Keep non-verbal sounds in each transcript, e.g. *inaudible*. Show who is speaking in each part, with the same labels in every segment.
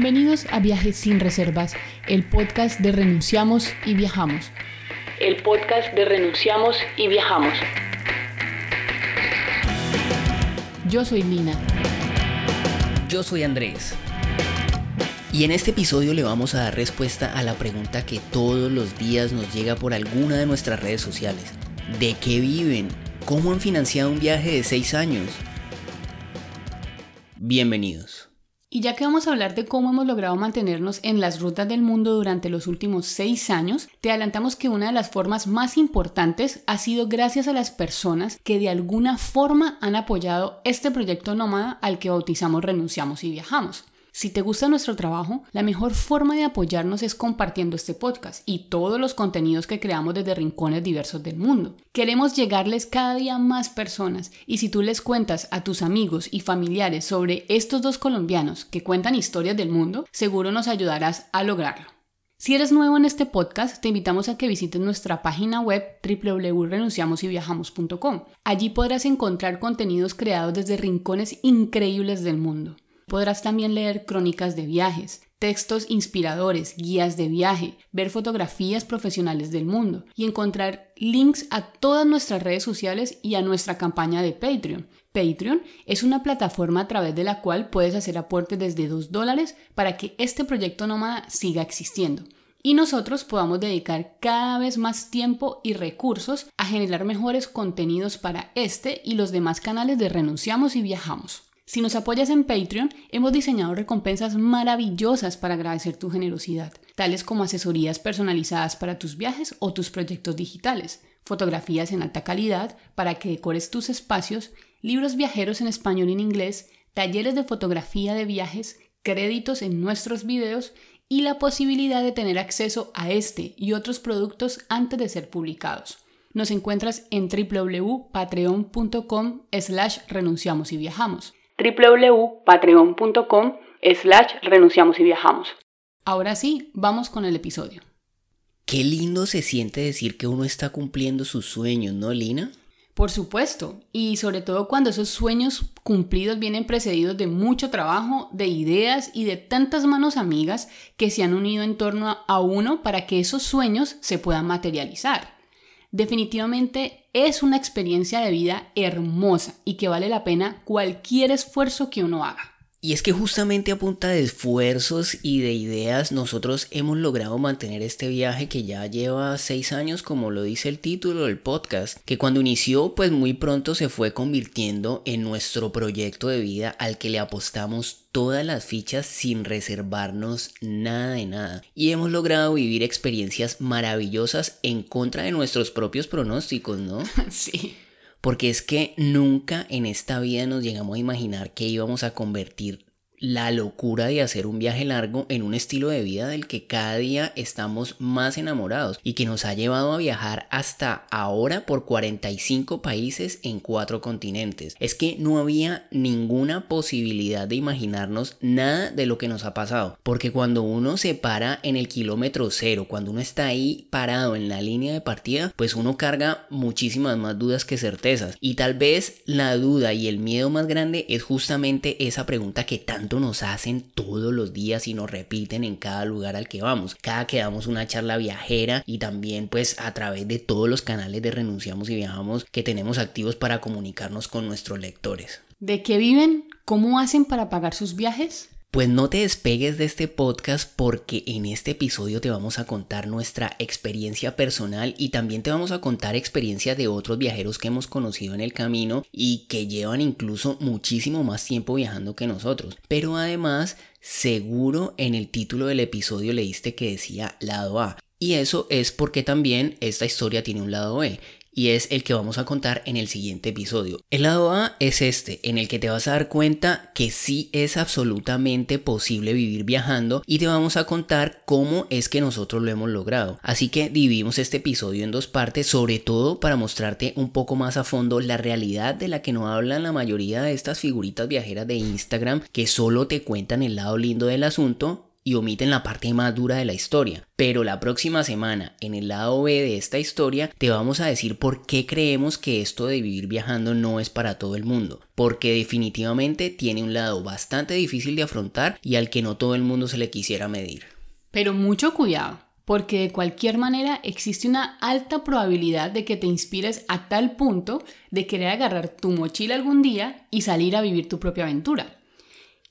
Speaker 1: Bienvenidos a Viajes sin Reservas, el podcast de Renunciamos y Viajamos. El podcast de Renunciamos y Viajamos. Yo soy Lina.
Speaker 2: Yo soy Andrés. Y en este episodio le vamos a dar respuesta a la pregunta que todos los días nos llega por alguna de nuestras redes sociales. ¿De qué viven? ¿Cómo han financiado un viaje de 6 años? Bienvenidos.
Speaker 1: Y ya que vamos a hablar de cómo hemos logrado mantenernos en las rutas del mundo durante los últimos seis años, te adelantamos que una de las formas más importantes ha sido gracias a las personas que de alguna forma han apoyado este proyecto nómada al que bautizamos Renunciamos y Viajamos. Si te gusta nuestro trabajo, la mejor forma de apoyarnos es compartiendo este podcast y todos los contenidos que creamos desde rincones diversos del mundo. Queremos llegarles cada día más personas y si tú les cuentas a tus amigos y familiares sobre estos dos colombianos que cuentan historias del mundo, seguro nos ayudarás a lograrlo. Si eres nuevo en este podcast, te invitamos a que visites nuestra página web www.renunciamosyviajamos.com. Allí podrás encontrar contenidos creados desde rincones increíbles del mundo. Podrás también leer crónicas de viajes, textos inspiradores, guías de viaje, ver fotografías profesionales del mundo y encontrar links a todas nuestras redes sociales y a nuestra campaña de Patreon. Patreon es una plataforma a través de la cual puedes hacer aportes desde 2 dólares para que este proyecto nómada siga existiendo y nosotros podamos dedicar cada vez más tiempo y recursos a generar mejores contenidos para este y los demás canales de Renunciamos y Viajamos. Si nos apoyas en Patreon, hemos diseñado recompensas maravillosas para agradecer tu generosidad, tales como asesorías personalizadas para tus viajes o tus proyectos digitales, fotografías en alta calidad para que decores tus espacios, libros viajeros en español y en inglés, talleres de fotografía de viajes, créditos en nuestros videos y la posibilidad de tener acceso a este y otros productos antes de ser publicados. Nos encuentras en www.patreon.com slash renunciamos y viajamos www.patreon.com slash renunciamos y viajamos. Ahora sí, vamos con el episodio.
Speaker 2: Qué lindo se siente decir que uno está cumpliendo sus sueños, ¿no, Lina?
Speaker 1: Por supuesto, y sobre todo cuando esos sueños cumplidos vienen precedidos de mucho trabajo, de ideas y de tantas manos amigas que se han unido en torno a uno para que esos sueños se puedan materializar. Definitivamente es una experiencia de vida hermosa y que vale la pena cualquier esfuerzo que uno haga.
Speaker 2: Y es que justamente a punta de esfuerzos y de ideas nosotros hemos logrado mantener este viaje que ya lleva seis años como lo dice el título del podcast, que cuando inició pues muy pronto se fue convirtiendo en nuestro proyecto de vida al que le apostamos todas las fichas sin reservarnos nada de nada. Y hemos logrado vivir experiencias maravillosas en contra de nuestros propios pronósticos, ¿no? *laughs*
Speaker 1: Sí.
Speaker 2: Porque es que nunca en esta vida nos llegamos a imaginar que íbamos a convertir la locura de hacer un viaje largo en un estilo de vida del que cada día estamos más enamorados y que nos ha llevado a viajar hasta ahora por 45 países en cuatro continentes. Es que no había ninguna posibilidad de imaginarnos nada de lo que nos ha pasado, porque cuando uno se para en el kilómetro cero, cuando uno está ahí parado en la línea de partida, pues uno carga muchísimas más dudas que certezas y tal vez la duda y el miedo más grande es justamente esa pregunta que tanto nos hacen todos los días y nos repiten en cada lugar al que vamos. Cada que damos una charla viajera y también pues a través de todos los canales de Renunciamos y Viajamos que tenemos activos para comunicarnos con nuestros lectores.
Speaker 1: ¿De qué viven? ¿Cómo hacen para pagar sus viajes?
Speaker 2: Pues no te despegues de este podcast porque en este episodio te vamos a contar nuestra experiencia personal y también te vamos a contar experiencias de otros viajeros que hemos conocido en el camino y que llevan incluso muchísimo más tiempo viajando que nosotros. Pero además, seguro en el título del episodio leíste que decía lado A. Y eso es porque también esta historia tiene un lado B y es el que vamos a contar en el siguiente episodio. El lado A es este, en el que te vas a dar cuenta que sí es absolutamente posible vivir viajando y te vamos a contar cómo es que nosotros lo hemos logrado. Así que dividimos este episodio en dos partes, sobre todo para mostrarte un poco más a fondo la realidad de la que no hablan la mayoría de estas figuritas viajeras de Instagram que solo te cuentan el lado lindo del asunto y omiten la parte más dura de la historia. Pero la próxima semana, en el lado B de esta historia, te vamos a decir por qué creemos que esto de vivir viajando no es para todo el mundo. Porque definitivamente tiene un lado bastante difícil de afrontar y al que no todo el mundo se le quisiera medir.
Speaker 1: Pero mucho cuidado, porque de cualquier manera existe una alta probabilidad de que te inspires a tal punto de querer agarrar tu mochila algún día y salir a vivir tu propia aventura.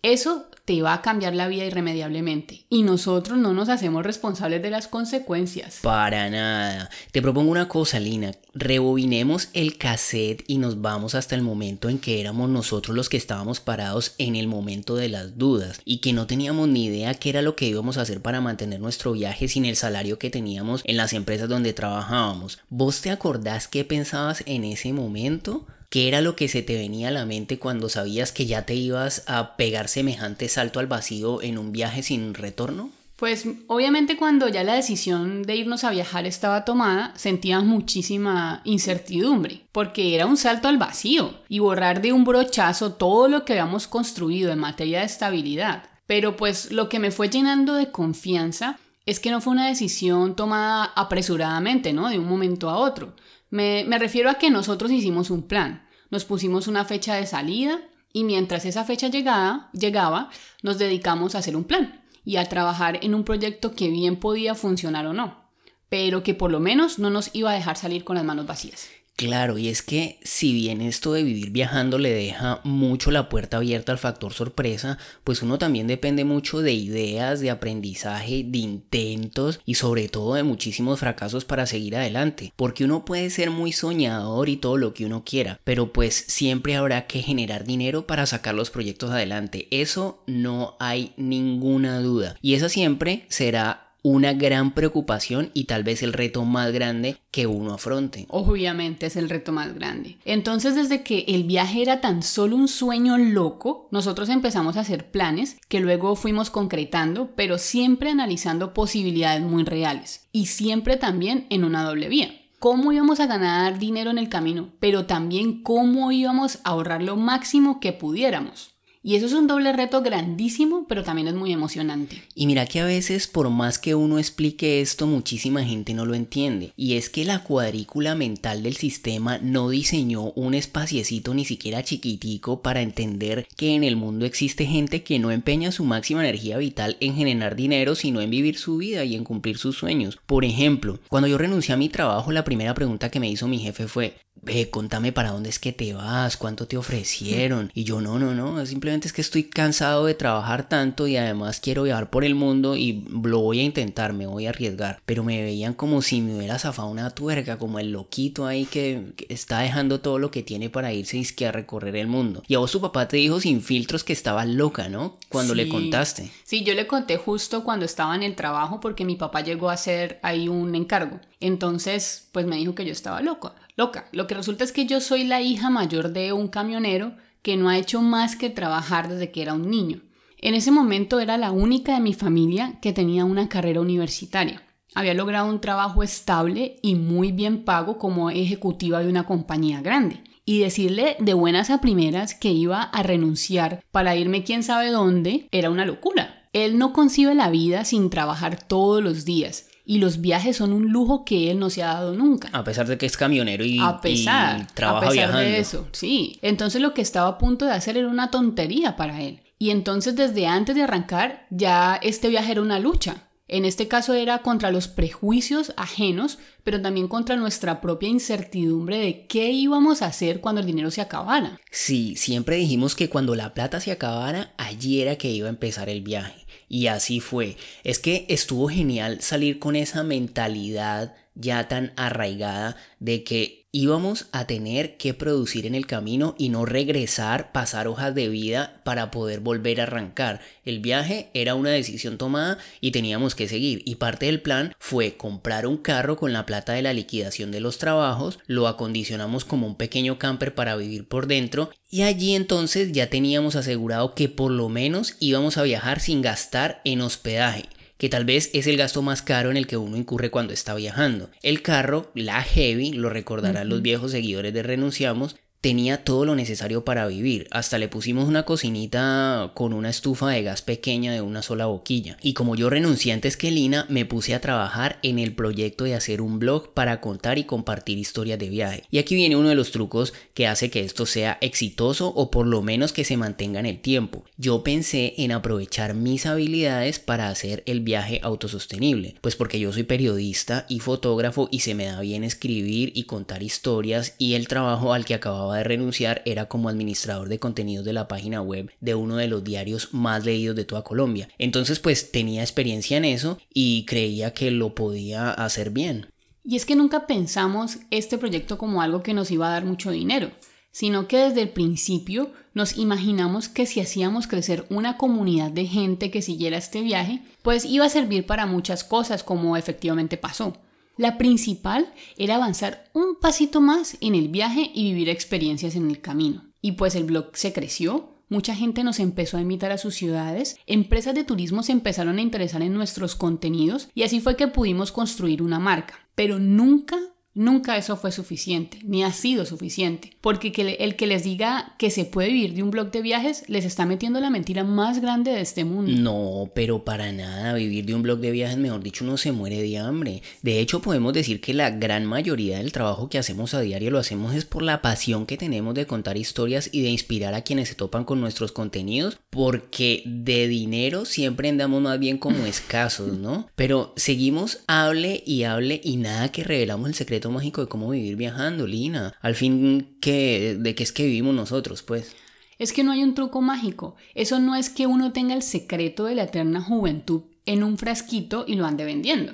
Speaker 1: Eso te va a cambiar la vida irremediablemente y nosotros no nos hacemos responsables de las consecuencias.
Speaker 2: Para nada. Te propongo una cosa, Lina. Rebobinemos el cassette y nos vamos hasta el momento en que éramos nosotros los que estábamos parados en el momento de las dudas y que no teníamos ni idea qué era lo que íbamos a hacer para mantener nuestro viaje sin el salario que teníamos en las empresas donde trabajábamos. ¿Vos te acordás qué pensabas en ese momento? ¿Qué era lo que se te venía a la mente cuando sabías que ya te ibas a pegar semejante salto al vacío en un viaje sin retorno?
Speaker 1: Pues obviamente cuando ya la decisión de irnos a viajar estaba tomada, sentías muchísima incertidumbre, porque era un salto al vacío y borrar de un brochazo todo lo que habíamos construido en materia de estabilidad. Pero pues lo que me fue llenando de confianza es que no fue una decisión tomada apresuradamente, ¿no? De un momento a otro, me, refiero a que nosotros hicimos un plan, nos pusimos una fecha de salida y mientras esa fecha llegaba, llegaba, nos dedicamos a hacer un plan y a trabajar en un proyecto que bien podía funcionar o no, pero que por lo menos no nos iba a dejar salir con las manos vacías.
Speaker 2: Claro, y es que si bien esto de vivir viajando le deja mucho la puerta abierta al factor sorpresa, pues uno también depende mucho de ideas, de aprendizaje, de intentos y sobre todo de muchísimos fracasos para seguir adelante, porque uno puede ser muy soñador y todo lo que uno quiera, pero pues siempre habrá que generar dinero para sacar los proyectos adelante, eso no hay ninguna duda, y esa siempre será una gran preocupación y tal vez el reto más grande que uno afronte.
Speaker 1: Obviamente es el reto más grande. Entonces desde que el viaje era tan solo un sueño loco, nosotros empezamos a hacer planes que luego fuimos concretando, pero siempre analizando posibilidades muy reales y siempre también en una doble vía cómo íbamos a ganar dinero en el camino, pero también cómo íbamos a ahorrar lo máximo que pudiéramos. Y eso es un doble reto grandísimo, pero también es muy emocionante.
Speaker 2: Y mira que a veces por más que uno explique esto, muchísima gente no lo entiende. Y es que la cuadrícula mental del sistema no diseñó un espaciecito ni siquiera chiquitico para entender que en el mundo existe gente que no empeña su máxima energía vital en generar dinero, sino en vivir su vida y en cumplir sus sueños. Por ejemplo, cuando yo renuncié a mi trabajo, la primera pregunta que me hizo mi jefe fue, ve, contame para dónde es que te vas, cuánto te ofrecieron. Y yo, no, no, no, simplemente es que estoy cansado de trabajar tanto y además quiero viajar por el mundo y lo voy a intentar, me voy a arriesgar. Pero me veían como si me hubiera zafado una tuerca, como el loquito ahí que, está dejando todo lo que tiene para irse y a recorrer el mundo. Y a vos tu papá te dijo sin filtros que estaba loca, ¿no? Cuando le contaste.
Speaker 1: Sí, yo le conté justo cuando estaba en el trabajo porque mi papá llegó a hacer ahí un encargo. Entonces, pues me dijo que yo estaba loco loca. Lo que resulta es que yo soy la hija mayor de un camionero que no ha hecho más que trabajar desde que era un niño. En ese momento era la única de mi familia que tenía una carrera universitaria. Había logrado un trabajo estable y muy bien pago como ejecutiva de una compañía grande. Y decirle de buenas a primeras que iba a renunciar para irme quién sabe dónde era una locura. Él no concibe la vida sin trabajar todos los días y los viajes son un lujo que él no se ha dado nunca.
Speaker 2: A pesar de que es camionero y,
Speaker 1: a pesar,
Speaker 2: trabaja
Speaker 1: a pesar de eso, sí. Entonces lo que estaba a punto de hacer era una tontería para él. Y entonces desde antes de arrancar ya este viaje era una lucha. En este caso era contra los prejuicios ajenos, pero también contra nuestra propia incertidumbre de qué íbamos a hacer cuando el dinero se acabara.
Speaker 2: Sí, siempre dijimos que cuando la plata se acabara, allí era que iba a empezar el viaje. Y así fue. Es que estuvo genial salir con esa mentalidad ya tan arraigada de que íbamos a tener que producir en el camino y no regresar, pasar hojas de vida para poder volver a arrancar. El viaje era una decisión tomada y teníamos que seguir y parte del plan fue comprar un carro con la plata de la liquidación de los trabajos, lo acondicionamos como un pequeño camper para vivir por dentro y allí entonces ya teníamos asegurado que por lo menos íbamos a viajar sin gastar en hospedaje que tal vez es el gasto más caro en el que uno incurre cuando está viajando. El carro, la Heavy, lo recordarán los viejos seguidores de Renunciamos, tenía todo lo necesario para vivir. Hasta le pusimos una cocinita con una estufa de gas pequeña de una sola boquilla. Y como yo renuncié antes que Lina, me puse a trabajar en el proyecto de hacer un blog para contar y compartir historias de viaje. Y aquí viene uno de los trucos que hace que esto sea exitoso o por lo menos que se mantenga en el tiempo. Yo pensé en aprovechar mis habilidades para hacer el viaje autosostenible. Pues porque yo soy periodista y fotógrafo y se me da bien escribir y contar historias y el trabajo al que acababa de renunciar era como administrador de contenidos de la página web de uno de los diarios más leídos de toda Colombia. Entonces pues tenía experiencia en eso y creía que lo podía hacer bien.
Speaker 1: Y es que nunca pensamos este proyecto como algo que nos iba a dar mucho dinero, sino que desde el principio nos imaginamos que si hacíamos crecer una comunidad de gente que siguiera este viaje, pues iba a servir para muchas cosas como efectivamente pasó. La principal era avanzar un pasito más en el viaje y vivir experiencias en el camino. Y pues el blog se creció, mucha gente nos empezó a invitar a sus ciudades, empresas de turismo se empezaron a interesar en nuestros contenidos y así fue que pudimos construir una marca. Pero nunca Nunca eso fue suficiente, ni ha sido suficiente, porque el que les diga que se puede vivir de un blog de viajes les está metiendo la mentira más grande de este mundo.
Speaker 2: No, pero para nada, vivir de un blog de viajes, mejor dicho, uno se muere de hambre. De hecho, podemos decir que la gran mayoría del trabajo que hacemos a diario lo hacemos es por la pasión que tenemos de contar historias y de inspirar a quienes se topan con nuestros contenidos, porque de dinero siempre andamos más bien como *laughs* escasos, ¿no? Pero seguimos, hable y hable y nada que revelamos el secreto mágico de cómo vivir viajando, Lina. Al fin, ¿qué, ¿de qué es que vivimos nosotros, pues?
Speaker 1: Es que no hay un truco mágico. Eso no es que uno tenga el secreto de la eterna juventud en un frasquito y lo ande vendiendo.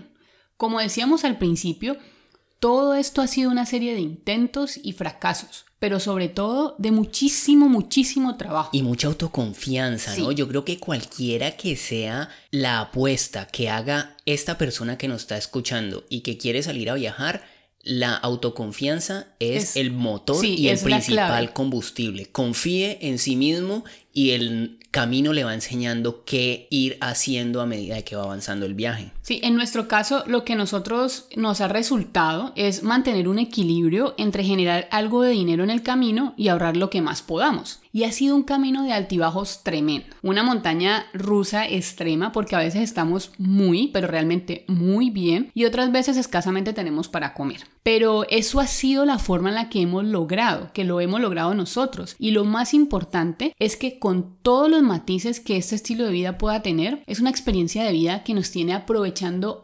Speaker 1: Como decíamos al principio, todo esto ha sido una serie de intentos y fracasos, pero sobre todo de muchísimo, muchísimo trabajo.
Speaker 2: Y mucha autoconfianza, ¿no? Yo creo que cualquiera que sea la apuesta que haga esta persona que nos está escuchando y que quiere salir a viajar, la autoconfianza es, el motor y el principal combustible. Confíe en sí mismo y el camino le va enseñando qué ir haciendo a medida que va avanzando el viaje.
Speaker 1: Sí, en nuestro caso lo que nosotros nos ha resultado es mantener un equilibrio entre generar algo de dinero en el camino y ahorrar lo que más podamos. Y ha sido un camino de altibajos tremendo, una montaña rusa extrema porque a veces estamos muy, pero realmente muy bien y otras veces escasamente tenemos para comer. Pero eso ha sido la forma en la que hemos logrado, que lo hemos logrado nosotros. Y lo más importante es que con todos los matices que este estilo de vida pueda tener, es una experiencia de vida que nos tiene aprovechando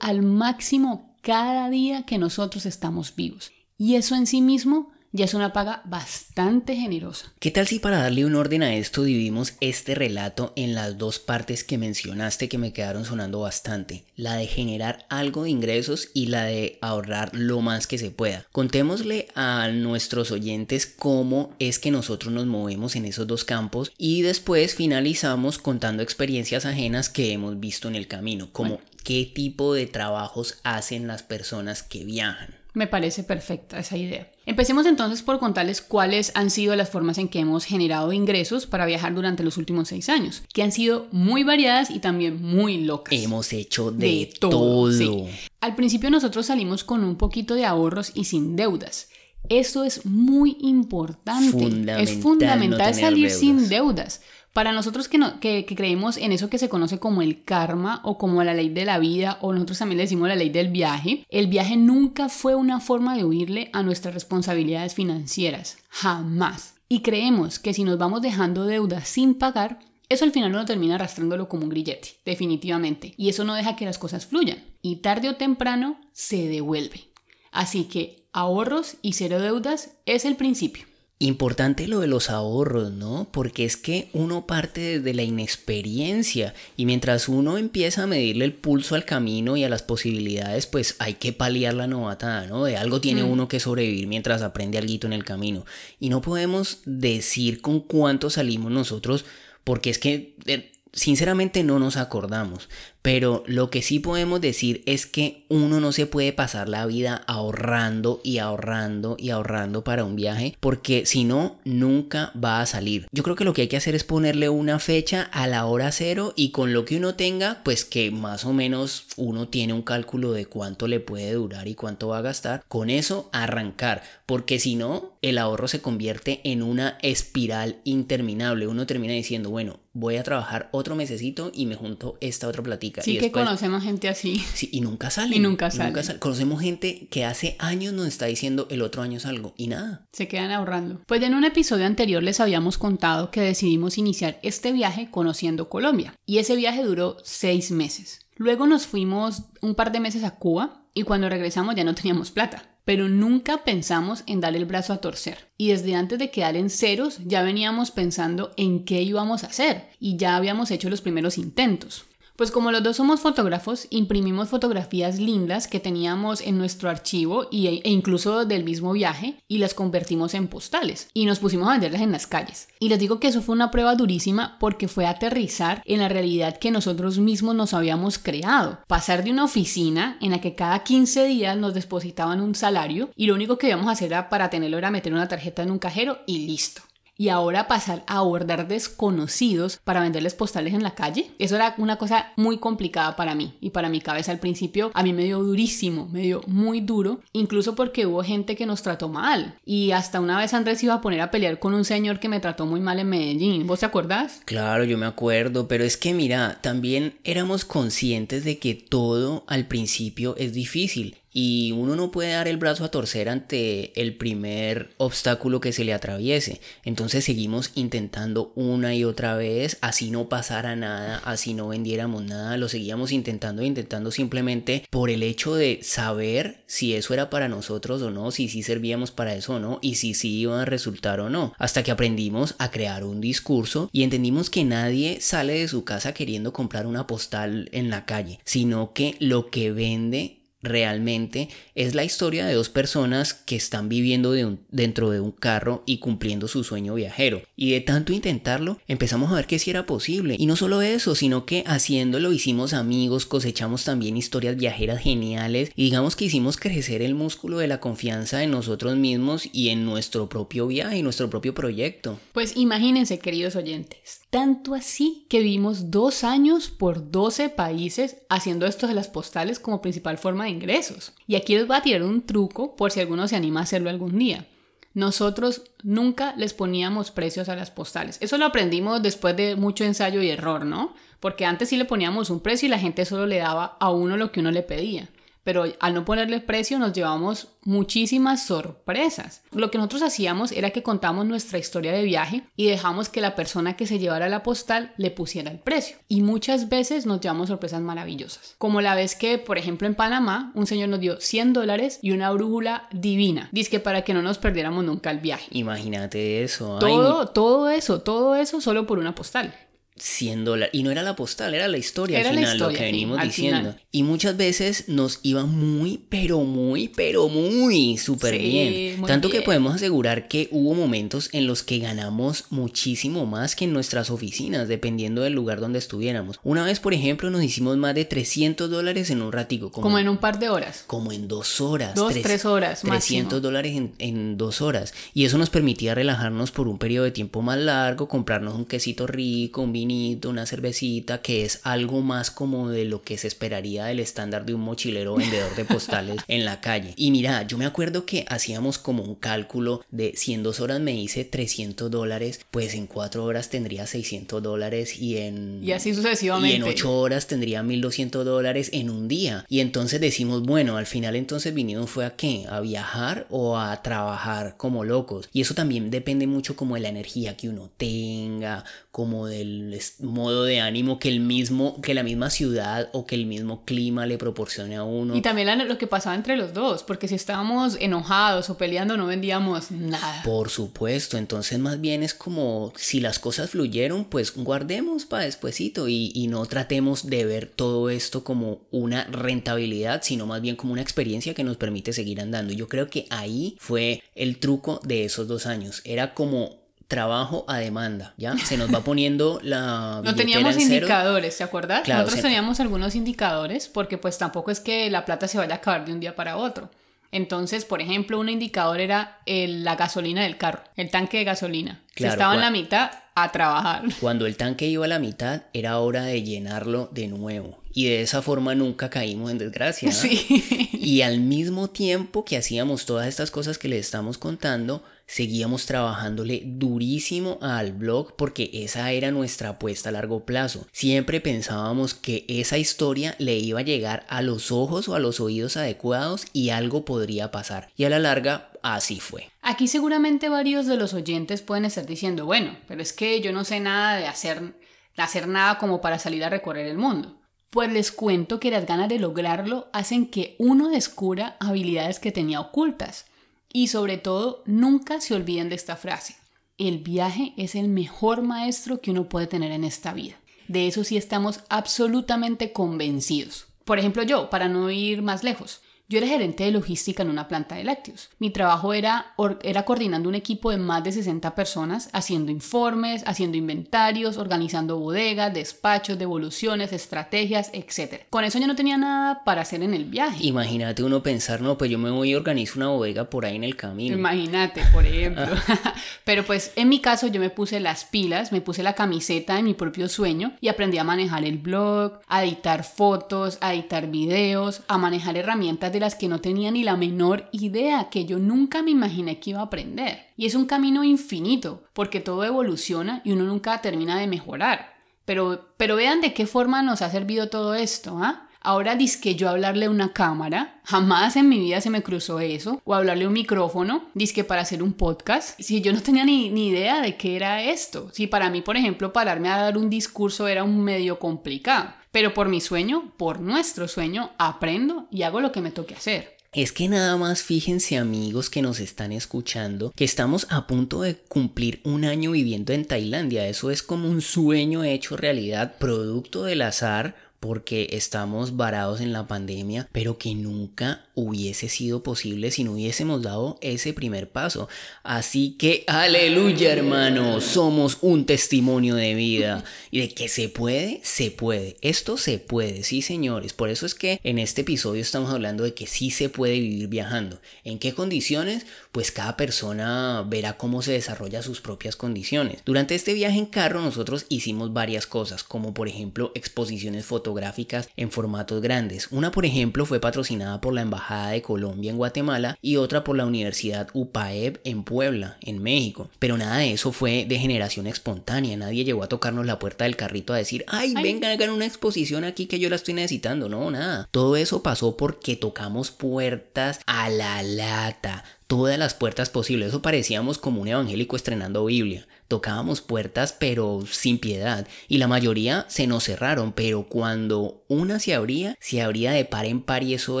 Speaker 1: al máximo cada día que nosotros estamos vivos. Y eso en sí mismo ya es una paga bastante generosa.
Speaker 2: ¿Qué tal si para darle un orden a esto dividimos este relato en las dos partes que mencionaste que me quedaron sonando bastante? La de generar algo de ingresos y la de ahorrar lo más que se pueda. Contémosle a nuestros oyentes cómo es que nosotros nos movemos en esos dos campos y después finalizamos contando experiencias ajenas que hemos visto en el camino, como qué tipo de trabajos hacen las personas que viajan.
Speaker 1: Me parece perfecta esa idea. Empecemos entonces por contarles cuáles han sido las formas en que hemos generado ingresos para viajar durante los últimos seis años, que han sido muy variadas y también muy locas.
Speaker 2: Hemos hecho de, todo.
Speaker 1: Al principio nosotros salimos con un poquito de ahorros y sin deudas. Eso es muy importante. es fundamental salir sin deudas. Para nosotros que, creemos en eso que se conoce como el karma o como la ley de la vida o nosotros también le decimos la ley del viaje, el viaje nunca fue una forma de huirle a nuestras responsabilidades financieras, jamás. Y creemos que si nos vamos dejando deudas sin pagar, eso al final uno termina arrastrándolo como un grillete, definitivamente. Y eso no deja que las cosas fluyan. Y tarde o temprano se devuelve. Así que ahorros y cero deudas es el principio.
Speaker 2: Importante lo de los ahorros, ¿no? Porque es que uno parte desde la inexperiencia y mientras uno empieza a medirle el pulso al camino y a las posibilidades, pues hay que paliar la novatada, ¿no? De algo tiene mm. uno que sobrevivir mientras aprende algo en el camino. Y no podemos decir con cuánto salimos nosotros porque es que eh, sinceramente no nos acordamos pero lo que sí podemos decir es que uno no se puede pasar la vida ahorrando y ahorrando y ahorrando para un viaje, porque si no, nunca va a salir. Yo creo que lo que hay que hacer es ponerle una fecha a la hora cero y con lo que uno tenga, pues que más o menos uno tiene un cálculo de cuánto le puede durar y cuánto va a gastar, con eso arrancar, porque si no, el ahorro se convierte en una espiral interminable. Uno termina diciendo, bueno, voy a trabajar otro mesecito y me junto esta otra platica.
Speaker 1: Sí,
Speaker 2: y
Speaker 1: que conocemos gente así.
Speaker 2: Sí, y nunca sale.
Speaker 1: Y nunca sale.
Speaker 2: Conocemos gente que hace años nos está diciendo el otro año salgo y nada.
Speaker 1: Se quedan ahorrando. Pues en un episodio anterior les habíamos contado que decidimos iniciar este viaje conociendo Colombia. Y ese viaje duró seis meses. Luego nos fuimos un par de meses a Cuba y cuando regresamos ya no teníamos plata pero nunca pensamos en darle el brazo a torcer. Y desde antes de quedar en ceros ya veníamos pensando en qué íbamos a hacer y ya habíamos hecho los primeros intentos. Pues como los dos somos fotógrafos, imprimimos fotografías lindas que teníamos en nuestro archivo e, e incluso del mismo viaje y las convertimos en postales y nos pusimos a venderlas en las calles. Y les digo que eso fue una prueba durísima porque fue aterrizar en la realidad que nosotros mismos nos habíamos creado. Pasar de una oficina en la que cada 15 días nos depositaban un salario y lo único que íbamos a hacer era para tenerlo era meter una tarjeta en un cajero y listo y ahora pasar a abordar desconocidos para venderles postales en la calle, eso era una cosa muy complicada para mí y para mi cabeza al principio. A mí me dio durísimo, me dio muy duro, incluso porque hubo gente que nos trató mal. Y hasta una vez Andrés iba a poner a pelear con un señor que me trató muy mal en Medellín, ¿vos te acordás?
Speaker 2: Claro, yo me acuerdo, pero es que mira, también éramos conscientes de que todo al principio es difícil y uno no puede dar el brazo a torcer ante el primer obstáculo que se le atraviese. Entonces seguimos intentando una y otra vez, así no pasara nada, así no vendiéramos nada, lo seguíamos intentando, intentando simplemente por el hecho de saber si eso era para nosotros o no, si sí servíamos para eso o no, y si sí iba a resultar o no. Hasta que aprendimos a crear un discurso y entendimos que nadie sale de su casa queriendo comprar una postal en la calle, sino que lo que vende realmente es la historia de dos personas que están viviendo dentro de un carro y cumpliendo su sueño viajero. Y de tanto intentarlo, empezamos a ver que sí era posible. Y no solo eso, sino que haciéndolo hicimos amigos, cosechamos también historias viajeras geniales y digamos que hicimos crecer el músculo de la confianza en nosotros mismos y en nuestro propio viaje y nuestro propio proyecto.
Speaker 1: Pues imagínense, queridos oyentes, tanto así que vivimos dos años por 12 países haciendo esto de las postales como principal forma de ingresos. Y aquí les voy a tirar un truco por si alguno se anima a hacerlo algún día. Nosotros nunca les poníamos precios a las postales. Eso lo aprendimos después de mucho ensayo y error, ¿no? Porque antes sí le poníamos un precio y la gente solo le daba a uno lo que uno le pedía pero al no ponerle precio nos llevamos muchísimas sorpresas. Lo que nosotros hacíamos era que contamos nuestra historia de viaje y dejamos que la persona que se llevara la postal le pusiera el precio. Y muchas veces nos llevamos sorpresas maravillosas. Como la vez que, por ejemplo, en Panamá, un señor nos dio 100 dólares y una brújula divina. Dice que para que no nos perdiéramos nunca el viaje.
Speaker 2: Imagínate eso.
Speaker 1: Todo, todo eso, todo eso solo por una postal.
Speaker 2: 100 dólares. Y no era la postal, era la historia al final, lo que venimos diciendo. Y muchas veces nos iba muy, pero muy, pero muy súper bien. Tanto que podemos asegurar que hubo momentos en los que ganamos muchísimo más que en nuestras oficinas, dependiendo del lugar donde estuviéramos. Una vez, por ejemplo, nos hicimos más de 300 dólares en un ratico.
Speaker 1: Como, en un par de horas.
Speaker 2: Como en dos horas.
Speaker 1: Dos, tres, horas.
Speaker 2: 300 dólares en, en dos horas. Y eso nos permitía relajarnos por un periodo de tiempo más largo, comprarnos un quesito rico, un vino una cervecita, que es algo más como de lo que se esperaría del estándar de un mochilero vendedor de postales en la calle. Y mira, yo me acuerdo que hacíamos como un cálculo de si en dos horas me hice 300 dólares, pues en cuatro horas tendría 600 dólares y en...
Speaker 1: Y así sucesivamente.
Speaker 2: Y en ocho horas tendría 1200 dólares en un día. Y entonces decimos, bueno, al final entonces vinimos fue a qué? A viajar o a trabajar como locos. Y eso también depende mucho como de la energía que uno tenga, como del modo de ánimo que el mismo, que la misma ciudad o que el mismo clima le proporcione a uno.
Speaker 1: Y también lo que pasaba entre los dos, porque si estábamos enojados o peleando no vendíamos nada.
Speaker 2: Por supuesto, entonces más bien es como si las cosas fluyeron, pues guardemos para despuesito y, y no tratemos de ver todo esto como una rentabilidad, sino más bien como una experiencia que nos permite seguir andando. Yo creo que ahí fue el truco de esos dos años. Era como trabajo a demanda, ¿ya? Se nos va poniendo la... *laughs*
Speaker 1: no teníamos indicadores, ¿te acuerdas? Nosotros teníamos algunos indicadores porque pues tampoco es que la plata se vaya a acabar de un día para otro. Entonces, por ejemplo, un indicador era la gasolina del carro, el tanque de gasolina. si estaba en la mitad, a trabajar. *laughs*
Speaker 2: Cuando el tanque iba a la mitad, era hora de llenarlo de nuevo. Y de esa forma nunca caímos en desgracia. *laughs* Sí. Y al mismo tiempo que hacíamos todas estas cosas que les estamos contando, seguíamos trabajándole durísimo al blog porque esa era nuestra apuesta a largo plazo. Siempre pensábamos que esa historia le iba a llegar a los ojos o a los oídos adecuados y algo podría pasar. Y a la larga así fue.
Speaker 1: Aquí seguramente varios de los oyentes pueden estar diciendo, bueno, pero es que yo no sé nada de hacer, de hacer nada como para salir a recorrer el mundo. Pues les cuento que las ganas de lograrlo hacen que uno descubra habilidades que tenía ocultas. Y sobre todo, nunca se olviden de esta frase. El viaje es el mejor maestro que uno puede tener en esta vida. De eso sí estamos absolutamente convencidos. Por ejemplo, yo, para no ir más lejos, yo era gerente de logística en una planta de lácteos. Mi trabajo era, era coordinando un equipo de más de 60 personas, haciendo informes, haciendo inventarios, organizando bodegas, despachos, devoluciones, estrategias, etc. Con eso yo no tenía nada para hacer en el viaje.
Speaker 2: Imagínate uno pensar, no, pues yo me voy y organizo una bodega por ahí en el camino.
Speaker 1: Imagínate, por ejemplo. *laughs* Pero pues en mi caso yo me puse las pilas, me puse la camiseta de mi propio sueño y aprendí a manejar el blog, a editar fotos, a editar videos, a manejar herramientas de las que no tenía ni la menor idea, que yo nunca me imaginé que iba a aprender. Y es un camino infinito, porque todo evoluciona y uno nunca termina de mejorar. Pero, pero vean de qué forma nos ha servido todo esto, ¿ah? Ahora que yo hablarle a una cámara, jamás en mi vida se me cruzó eso, o hablarle a un micrófono, que para hacer un podcast, si yo no tenía ni, ni idea de qué era esto. Si para mí, por ejemplo, pararme a dar un discurso era un medio complicado. Pero por mi sueño, por nuestro sueño, aprendo y hago lo que me toque hacer.
Speaker 2: Es que nada más fíjense amigos que nos están escuchando que estamos a punto de cumplir un año viviendo en Tailandia. Eso es como un sueño hecho realidad, producto del azar porque estamos varados en la pandemia, pero que nunca hubiese sido posible si no hubiésemos dado ese primer paso. Así que, aleluya hermano, somos un testimonio de vida y de que se puede, se puede. Esto se puede, sí señores. Por eso es que en este episodio estamos hablando de que sí se puede vivir viajando. ¿En qué condiciones? Pues cada persona verá cómo se desarrolla sus propias condiciones. Durante este viaje en carro nosotros hicimos varias cosas, como por ejemplo exposiciones fotográficas fotográficas en formatos grandes. Una, por ejemplo, fue patrocinada por la Embajada de Colombia en Guatemala y otra por la Universidad UPAEB en Puebla, en México. Pero nada de eso fue de generación espontánea. Nadie llegó a tocarnos la puerta del carrito a decir, ay, vengan, hagan una exposición aquí que yo la estoy necesitando. No, nada. Todo eso pasó porque tocamos puertas a la lata todas las puertas posibles. Eso parecíamos como un evangélico estrenando Biblia. Tocábamos puertas pero sin piedad y la mayoría se nos cerraron, pero cuando una se abría, se abría de par en par y eso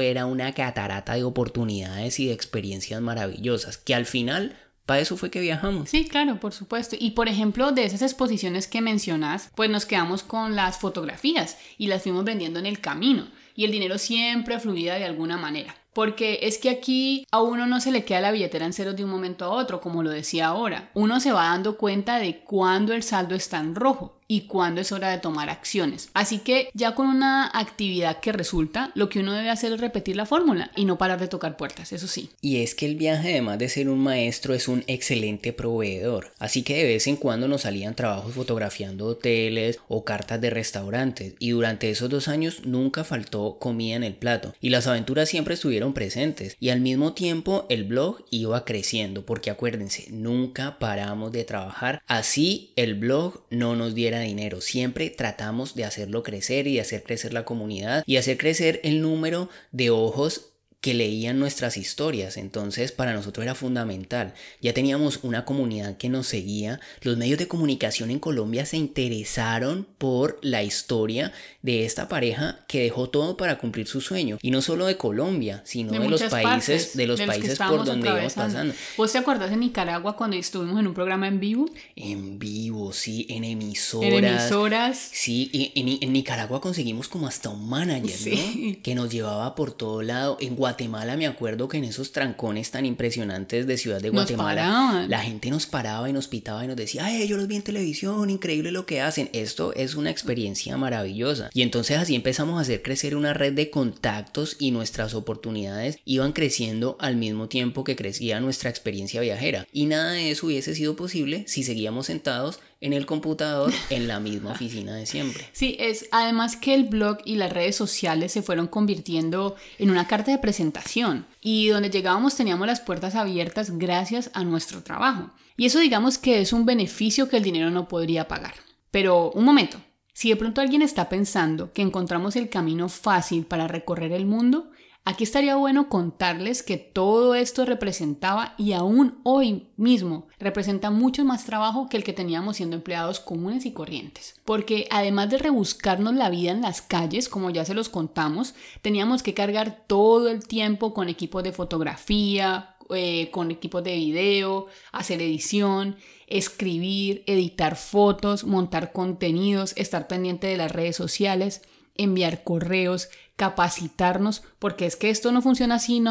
Speaker 2: era una catarata de oportunidades y de experiencias maravillosas que al final para eso fue que viajamos.
Speaker 1: Sí, claro, por supuesto. Y por ejemplo, de esas exposiciones que mencionas, pues nos quedamos con las fotografías y las fuimos vendiendo en el camino. Y el dinero siempre fluía de alguna manera. Porque es que aquí a uno no se le queda la billetera en ceros de un momento a otro, como lo decía ahora. Uno se va dando cuenta de cuándo el saldo está en rojo y cuándo es hora de tomar acciones. Así que ya con una actividad que resulta, lo que uno debe hacer es repetir la fórmula y no parar de tocar puertas, eso sí.
Speaker 2: Y es que el viaje, además de ser un maestro, es un excelente proveedor. Así que de vez en cuando nos salían trabajos fotografiando hoteles o cartas de restaurantes. Y durante esos dos años nunca faltó comida en el plato. Y las aventuras siempre estuvieron presentes. Y al mismo tiempo el blog iba creciendo. Porque acuérdense, nunca paramos de trabajar. Así el blog no nos diera dinero. Siempre tratamos de hacerlo crecer y de hacer crecer la comunidad y hacer crecer el número de ojos que leían nuestras historias, entonces para nosotros era fundamental. Ya teníamos una comunidad que nos seguía, los medios de comunicación en Colombia se interesaron por la historia de esta pareja que dejó todo para cumplir su sueño, y no solo de Colombia, sino de, los países, de los, países por donde íbamos pasando.
Speaker 1: ¿Vos te acuerdas de Nicaragua cuando estuvimos en un programa en vivo?
Speaker 2: En vivo, sí, en emisoras.
Speaker 1: En emisoras.
Speaker 2: Sí, en, en, Nicaragua conseguimos como hasta un manager, ¿no? Que nos llevaba por todo lado. En Guatemala me acuerdo que en esos trancones tan impresionantes de Ciudad de Guatemala, la gente nos paraba y nos pitaba y nos decía, ay, yo los vi en televisión, increíble lo que hacen. Esto es una experiencia maravillosa. Y entonces así empezamos a hacer crecer una red de contactos y nuestras oportunidades iban creciendo al mismo tiempo que crecía nuestra experiencia viajera. Y nada de eso hubiese sido posible si seguíamos sentados en el computador *laughs* en la misma oficina de siempre.
Speaker 1: Sí, es además que el blog y las redes sociales se fueron convirtiendo en una carta de presentación y donde llegábamos teníamos las puertas abiertas gracias a nuestro trabajo. Y eso digamos que es un beneficio que el dinero no podría pagar. Pero un momento, si de pronto alguien está pensando que encontramos el camino fácil para recorrer el mundo, Aquí estaría bueno contarles que todo esto representaba y aún hoy mismo representa mucho más trabajo que el que teníamos siendo empleados comunes y corrientes. Porque además de rebuscarnos la vida en las calles, como ya se los contamos, teníamos que cargar todo el tiempo con equipos de fotografía, eh, con equipos de video, hacer edición, escribir, editar fotos, montar contenidos, estar pendiente de las redes sociales enviar correos, capacitarnos, porque es que esto no funciona así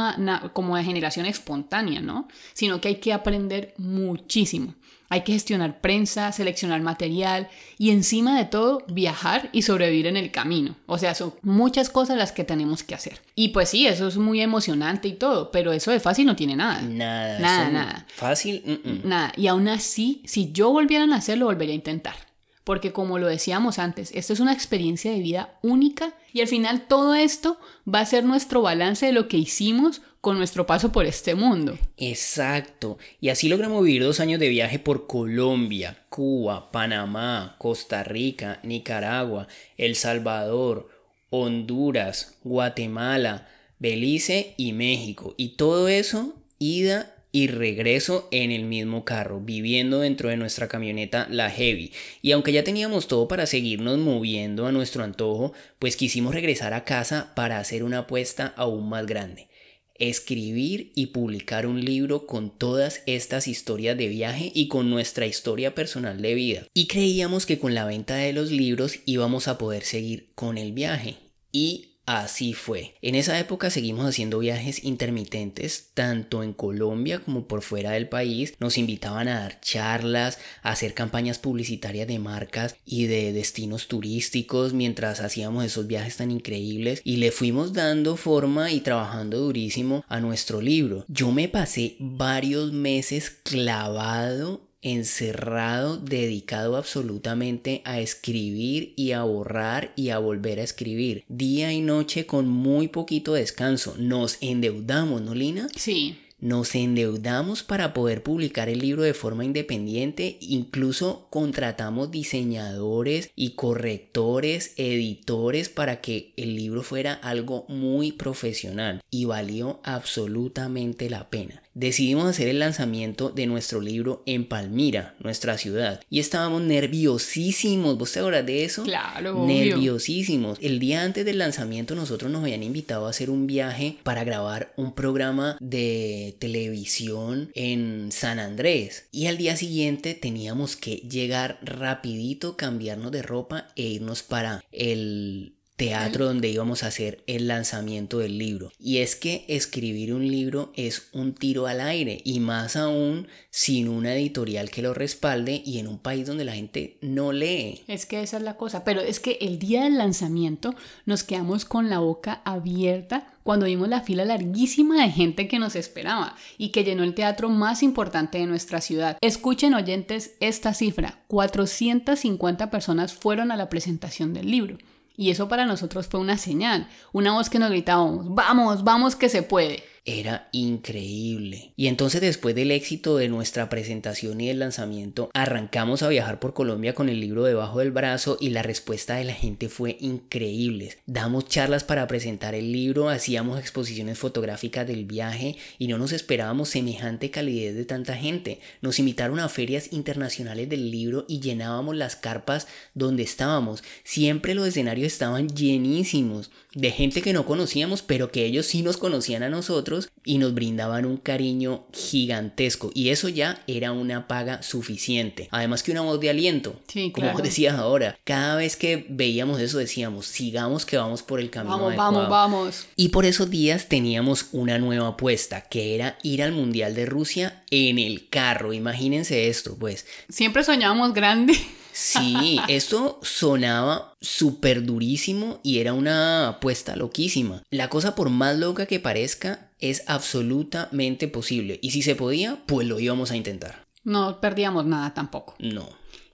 Speaker 1: como de generación espontánea, ¿no? Sino que hay que aprender muchísimo. Hay que gestionar prensa, seleccionar material y encima de todo viajar y sobrevivir en el camino. O sea, son muchas cosas las que tenemos que hacer. Y pues sí, eso es muy emocionante y todo, pero eso de fácil no tiene nada.
Speaker 2: Nada.
Speaker 1: Nada, nada.
Speaker 2: Fácil.
Speaker 1: Nada. Y aún así, si yo volviera a hacer, lo volvería a intentar porque como lo decíamos antes, esto es una experiencia de vida única y al final todo esto va a ser nuestro balance de lo que hicimos con nuestro paso por este mundo.
Speaker 2: Exacto, y así logramos vivir dos años de viaje por Colombia, Cuba, Panamá, Costa Rica, Nicaragua, El Salvador, Honduras, Guatemala, Belice y México. Y todo eso ida y regreso en el mismo carro, viviendo dentro de nuestra camioneta la Heavy. Y aunque ya teníamos todo para seguirnos moviendo a nuestro antojo, pues quisimos regresar a casa para hacer una apuesta aún más grande. Escribir y publicar un libro con todas estas historias de viaje y con nuestra historia personal de vida. Y creíamos que con la venta de los libros íbamos a poder seguir con el viaje. Y Así fue. En esa época seguimos haciendo viajes intermitentes, tanto en Colombia como por fuera del país. Nos invitaban a dar charlas, a hacer campañas publicitarias de marcas y de destinos turísticos mientras hacíamos esos viajes tan increíbles y le fuimos dando forma y trabajando durísimo a nuestro libro. Yo me pasé varios meses clavado encerrado, dedicado absolutamente a escribir y a borrar y a volver a escribir, día y noche con muy poquito descanso. Nos endeudamos, ¿no, Lina?
Speaker 1: Sí.
Speaker 2: Nos endeudamos para poder publicar el libro de forma independiente, incluso contratamos diseñadores y correctores, editores para que el libro fuera algo muy profesional y valió absolutamente la pena decidimos hacer el lanzamiento de nuestro libro en Palmira, nuestra ciudad. Y estábamos nerviosísimos. ¿Vos te acuerdas de eso?
Speaker 1: Claro.
Speaker 2: Nerviosísimos. El día antes del lanzamiento nosotros nos habían invitado a hacer un viaje para grabar un programa de televisión en San Andrés. Y al día siguiente teníamos que llegar rapidito, cambiarnos de ropa e irnos para el teatro donde íbamos a hacer el lanzamiento del libro. Y es que escribir un libro es un tiro al aire y más aún sin una editorial que lo respalde y en un país donde la gente no lee.
Speaker 1: Es que esa es la cosa, pero es que el día del lanzamiento nos quedamos con la boca abierta cuando vimos la fila larguísima de gente que nos esperaba y que llenó el teatro más importante de nuestra ciudad. Escuchen oyentes esta cifra, 450 personas fueron a la presentación del libro. Y eso para nosotros fue una señal, una voz que nos gritábamos, vamos, vamos que se puede
Speaker 2: era increíble. Y entonces después del éxito de nuestra presentación y del lanzamiento, arrancamos a viajar por Colombia con el libro debajo del brazo y la respuesta de la gente fue increíble. Damos charlas para presentar el libro, hacíamos exposiciones fotográficas del viaje y no nos esperábamos semejante calidez de tanta gente. Nos invitaron a ferias internacionales del libro y llenábamos las carpas donde estábamos. Siempre los escenarios estaban llenísimos de gente que no conocíamos, pero que ellos sí nos conocían a nosotros nosotros y nos brindaban un cariño gigantesco y eso ya era una paga suficiente. Además que una voz de aliento,
Speaker 1: Sí,
Speaker 2: como
Speaker 1: claro.
Speaker 2: decías ahora, cada vez que veíamos eso decíamos, sigamos que vamos por el camino
Speaker 1: Vamos,
Speaker 2: adecuado".
Speaker 1: vamos, vamos.
Speaker 2: Y por esos días teníamos una nueva apuesta, que era ir al Mundial de Rusia en el carro. Imagínense esto, pues.
Speaker 1: Siempre soñábamos grande.
Speaker 2: Sí, *laughs* esto sonaba súper durísimo y era una apuesta loquísima. La cosa por más loca que parezca es absolutamente posible. Y si se podía, pues lo íbamos a intentar.
Speaker 1: No perdíamos nada tampoco.
Speaker 2: No.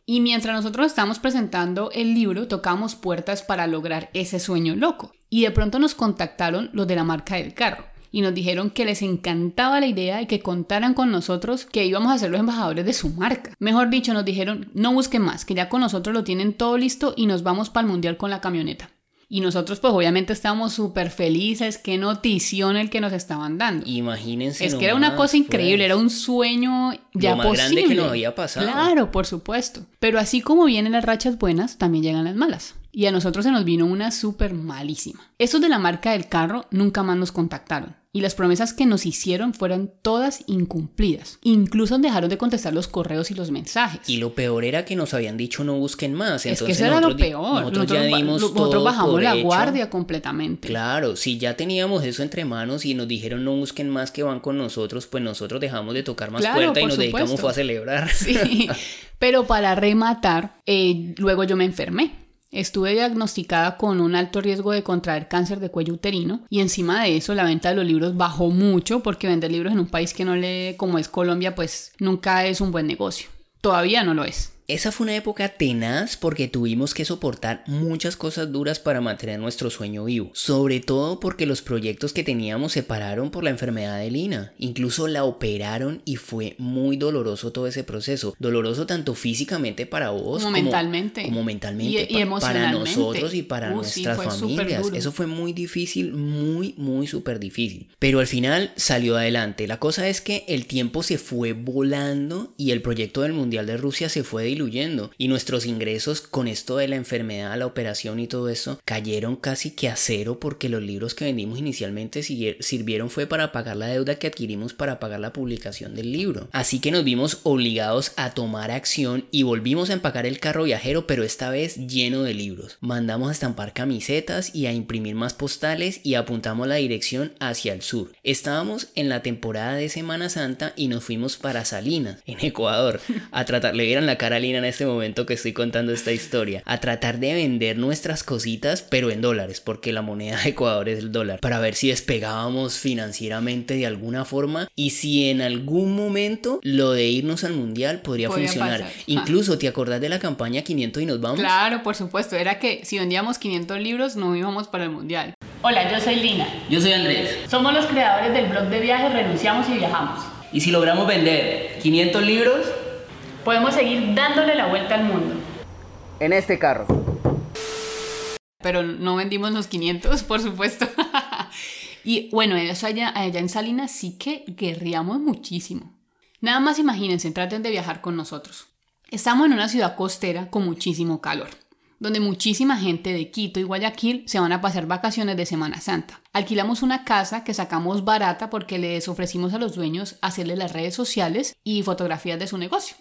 Speaker 1: Y mientras nosotros estábamos presentando el libro, tocamos puertas para lograr ese sueño loco. Y de pronto nos contactaron los de la marca del carro. Y nos dijeron que les encantaba la idea y que contaran con nosotros que íbamos a ser los embajadores de su marca. Mejor dicho, nos dijeron, no busquen más, que ya con nosotros lo tienen todo listo y nos vamos para el mundial con la camioneta. Y nosotros pues obviamente estábamos súper felices, qué notición el que nos estaban dando.
Speaker 2: Imagínense.
Speaker 1: Es que era una cosa increíble,
Speaker 2: pues.
Speaker 1: era un sueño ya
Speaker 2: más
Speaker 1: posible.
Speaker 2: grande que nos había pasado.
Speaker 1: Claro, por supuesto. Pero así como vienen las rachas buenas, también llegan las malas. Y a nosotros se nos vino una súper malísima. Esos de la marca del carro nunca más nos contactaron. Y las promesas que nos hicieron fueron todas incumplidas. Incluso dejaron de contestar los correos y los mensajes.
Speaker 2: Y lo peor era que nos habían dicho no busquen más.
Speaker 1: es
Speaker 2: Entonces
Speaker 1: que eso era lo peor.
Speaker 2: Nosotros, ya dimos
Speaker 1: nosotros
Speaker 2: todo
Speaker 1: bajamos
Speaker 2: por
Speaker 1: la
Speaker 2: hecho.
Speaker 1: guardia completamente.
Speaker 2: Claro, si ya teníamos eso entre manos y nos dijeron no busquen más que van con nosotros, pues nosotros dejamos de tocar más
Speaker 1: Claro,
Speaker 2: puerta y nos dedicamos fue a celebrar.
Speaker 1: Sí, *laughs* pero para rematar, eh, luego yo me enfermé. Estuve diagnosticada con un alto riesgo de contraer cáncer de cuello uterino y encima de eso la venta de los libros bajó mucho porque vender libros en un país que no lee como es Colombia pues nunca es un buen negocio. Todavía no lo es.
Speaker 2: Esa fue una época tenaz porque tuvimos que soportar muchas cosas duras para mantener nuestro sueño vivo. Sobre todo porque los proyectos que teníamos se pararon por la enfermedad de Lina. Incluso la operaron y fue muy doloroso todo ese proceso. Doloroso tanto físicamente para vos
Speaker 1: Como mentalmente.
Speaker 2: Como mentalmente.
Speaker 1: Y- y
Speaker 2: pa- para nosotros y para
Speaker 1: Uh,
Speaker 2: nuestras familias. Eso fue muy difícil, muy, muy súper difícil. Pero al final salió adelante. La cosa es que el tiempo se fue volando y el proyecto del Mundial de Rusia se fue Y nuestros ingresos con esto de la enfermedad, la operación y todo eso cayeron casi que a cero porque los libros que vendimos inicialmente sirvieron fue para pagar la deuda que adquirimos para pagar la publicación del libro. Así que nos vimos obligados a tomar acción y volvimos a empacar el carro viajero, pero esta vez lleno de libros. Mandamos a estampar camisetas y a imprimir más postales y apuntamos la dirección hacia el sur. Estábamos en la temporada de Semana Santa y nos fuimos para Salinas, en Ecuador, a tratar, le vieran la cara a Lina en este momento que estoy contando esta historia, a tratar de vender nuestras cositas, pero en dólares, porque la moneda de Ecuador es el dólar, para ver si despegábamos financieramente de alguna forma y si en algún momento lo de irnos al mundial podría, funcionar.
Speaker 1: pasar.
Speaker 2: Incluso, ¿te acordás de la campaña 500 y nos vamos?
Speaker 1: Claro, por supuesto. Era que si vendíamos 500 libros no íbamos para el mundial. Hola, yo soy Lina.
Speaker 2: Yo soy Andrés.
Speaker 1: Somos los creadores del blog de viajes Renunciamos y Viajamos.
Speaker 2: Y si logramos vender 500 libros
Speaker 1: Podemos seguir dándole la vuelta al mundo.
Speaker 2: en este carro.
Speaker 1: Pero no vendimos los 500, por supuesto. *laughs* y bueno, eso allá, allá en Salinas sí que guerreamos muchísimo. Nada más imagínense, traten de viajar con nosotros. Estamos en una ciudad costera con muchísimo calor, donde muchísima gente de Quito y Guayaquil se van a pasar vacaciones de Semana Santa. Alquilamos una casa que sacamos barata porque les ofrecimos a los dueños hacerle las redes sociales y fotografías de su negocio.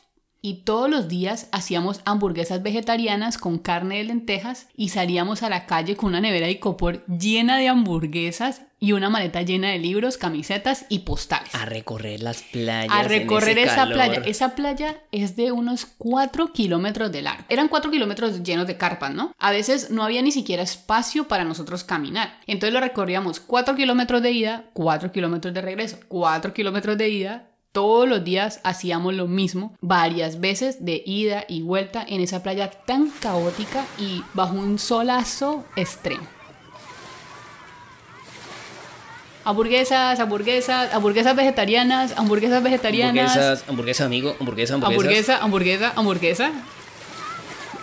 Speaker 1: Y todos los días hacíamos hamburguesas vegetarianas con carne de lentejas y salíamos a la calle con una nevera de copor llena de hamburguesas y una maleta llena de libros, camisetas y postales.
Speaker 2: A recorrer las playas.
Speaker 1: A
Speaker 2: en
Speaker 1: recorrer
Speaker 2: ese
Speaker 1: esa
Speaker 2: calor.
Speaker 1: playa. Esa playa es de unos 4 kilómetros de largo. Eran 4 kilómetros llenos de carpas, ¿no? A veces no había ni siquiera espacio para nosotros caminar. Entonces lo recorríamos 4 kilómetros de ida, 4 kilómetros de regreso, 4 kilómetros de ida. Todos los días hacíamos lo mismo, varias veces de ida y vuelta en esa playa tan caótica y bajo un solazo extremo. Hamburguesas, hamburguesas, hamburguesas vegetarianas, hamburguesas vegetarianas.
Speaker 2: Hamburguesas, hamburguesa amigo, hamburguesa, hamburguesas.
Speaker 1: Hamburguesa, hamburguesa, hamburguesa.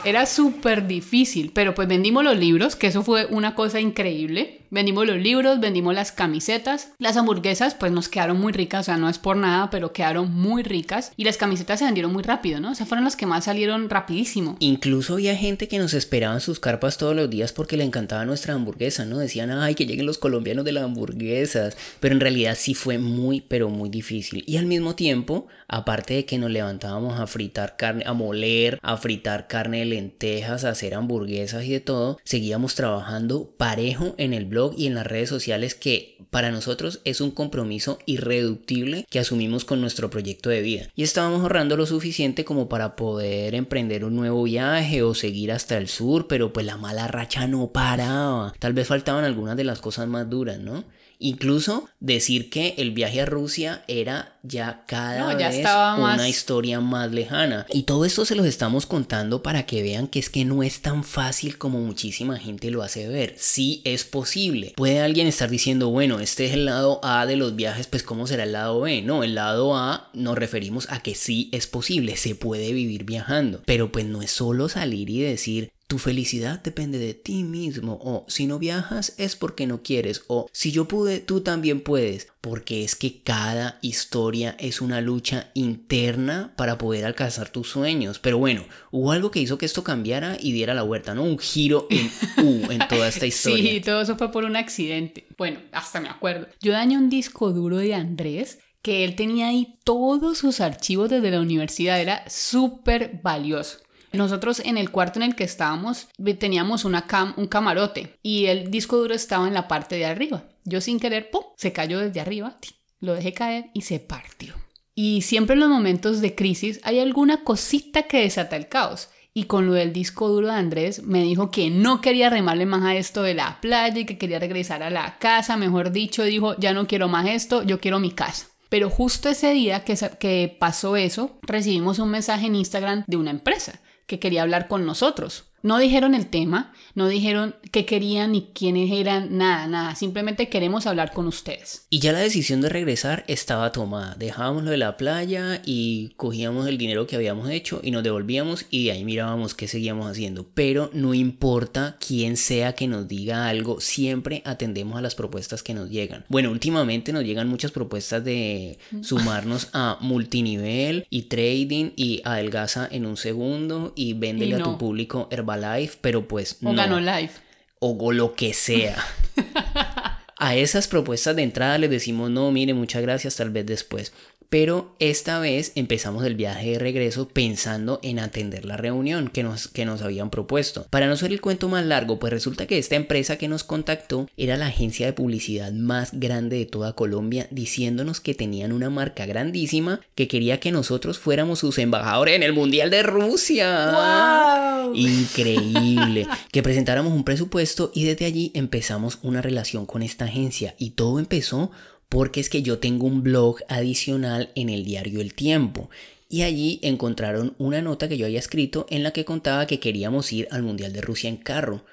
Speaker 1: Era súper difícil, pero pues vendimos los libros, que eso fue una cosa increíble. Vendimos los libros, vendimos las camisetas. Las hamburguesas pues nos quedaron muy ricas, o sea, no es por nada, pero quedaron muy ricas. Y las camisetas se vendieron muy rápido, ¿no? O sea, fueron las que más salieron rapidísimo.
Speaker 2: Incluso había gente que nos esperaba en sus carpas todos los días porque le encantaba nuestra hamburguesa, ¿no? Decían, ay, que lleguen los colombianos de las hamburguesas. Pero en realidad sí fue muy, pero muy difícil. Y al mismo tiempo, aparte de que nos levantábamos a fritar carne, a moler, a fritar carne de lentejas, hacer hamburguesas y de todo, seguíamos trabajando parejo en el blog y en las redes sociales que para nosotros es un compromiso irreductible que asumimos con nuestro proyecto de vida. Y estábamos ahorrando lo suficiente como para poder emprender un nuevo viaje o seguir hasta el sur, pero pues la mala racha no paraba. Tal vez faltaban algunas de las cosas más duras, ¿no? Incluso decir que el viaje a Rusia era ya cada vez una historia más lejana. Y todo esto se los estamos contando para que vean que es que no es tan fácil como muchísima gente lo hace ver. Sí es posible. Puede alguien estar diciendo, bueno, este es el lado A de los viajes, pues ¿cómo será el lado B? No, el lado A nos referimos a que sí es posible, se puede vivir viajando. Pero pues no es solo salir y decir, tu felicidad depende de ti mismo o si no viajas es porque no quieres o si yo pude, tú también puedes, porque es que cada historia es una lucha interna para poder alcanzar tus sueños. Pero bueno, hubo algo que hizo que esto cambiara y diera la vuelta, ¿no? Un giro en U en toda esta *laughs* historia.
Speaker 1: Sí, todo eso fue por un accidente. Bueno, hasta me acuerdo. Yo dañé un disco duro de Andrés que él tenía ahí todos sus archivos desde la universidad, era súper valioso. Nosotros en el cuarto en el que estábamos teníamos un camarote y el disco duro estaba en la parte de arriba. Yo sin querer, ¡pum! se cayó desde arriba, lo dejé caer y se partió. Y siempre en los momentos de crisis hay alguna cosita que desata el caos. Y con lo del disco duro de Andrés me dijo que no quería remarle más a esto de la playa y que quería regresar a la casa. Mejor dicho, dijo, ya no quiero más esto, yo quiero mi casa. Pero justo ese día que pasó eso, recibimos un mensaje en Instagram de una empresa que quería hablar con nosotros. No dijeron el tema, no dijeron qué querían ni quiénes eran, nada, nada. Simplemente queremos hablar con ustedes.
Speaker 2: Y ya la decisión de regresar estaba tomada. Dejábamos lo de la playa y cogíamos el dinero que habíamos hecho y nos devolvíamos y de ahí mirábamos qué seguíamos haciendo. Pero no importa quién sea que nos diga algo, siempre atendemos a las propuestas que nos llegan. Bueno, últimamente nos llegan muchas propuestas de sumarnos a multinivel y trading y adelgaza en un segundo y véndele a tu público Herbalife, pero pues
Speaker 1: o no. Life.
Speaker 2: O, lo que sea. *laughs* a esas propuestas de entrada les decimos no, mire, muchas gracias, tal vez después pero esta vez empezamos el viaje de regreso pensando en atender la reunión que nos, que nos habían propuesto. Para no ser el cuento más largo, pues resulta que esta empresa que nos contactó era la agencia de publicidad más grande de toda Colombia, diciéndonos que tenían una marca grandísima que quería que nosotros fuéramos sus embajadores en el Mundial de Rusia.
Speaker 1: ¡Wow!
Speaker 2: Increíble. *laughs* que presentáramos un presupuesto y desde allí empezamos una relación con esta agencia y todo empezó porque es que yo tengo un blog adicional en el diario El Tiempo y allí encontraron una nota que yo había escrito en la que contaba que queríamos ir al Mundial de Rusia en carro.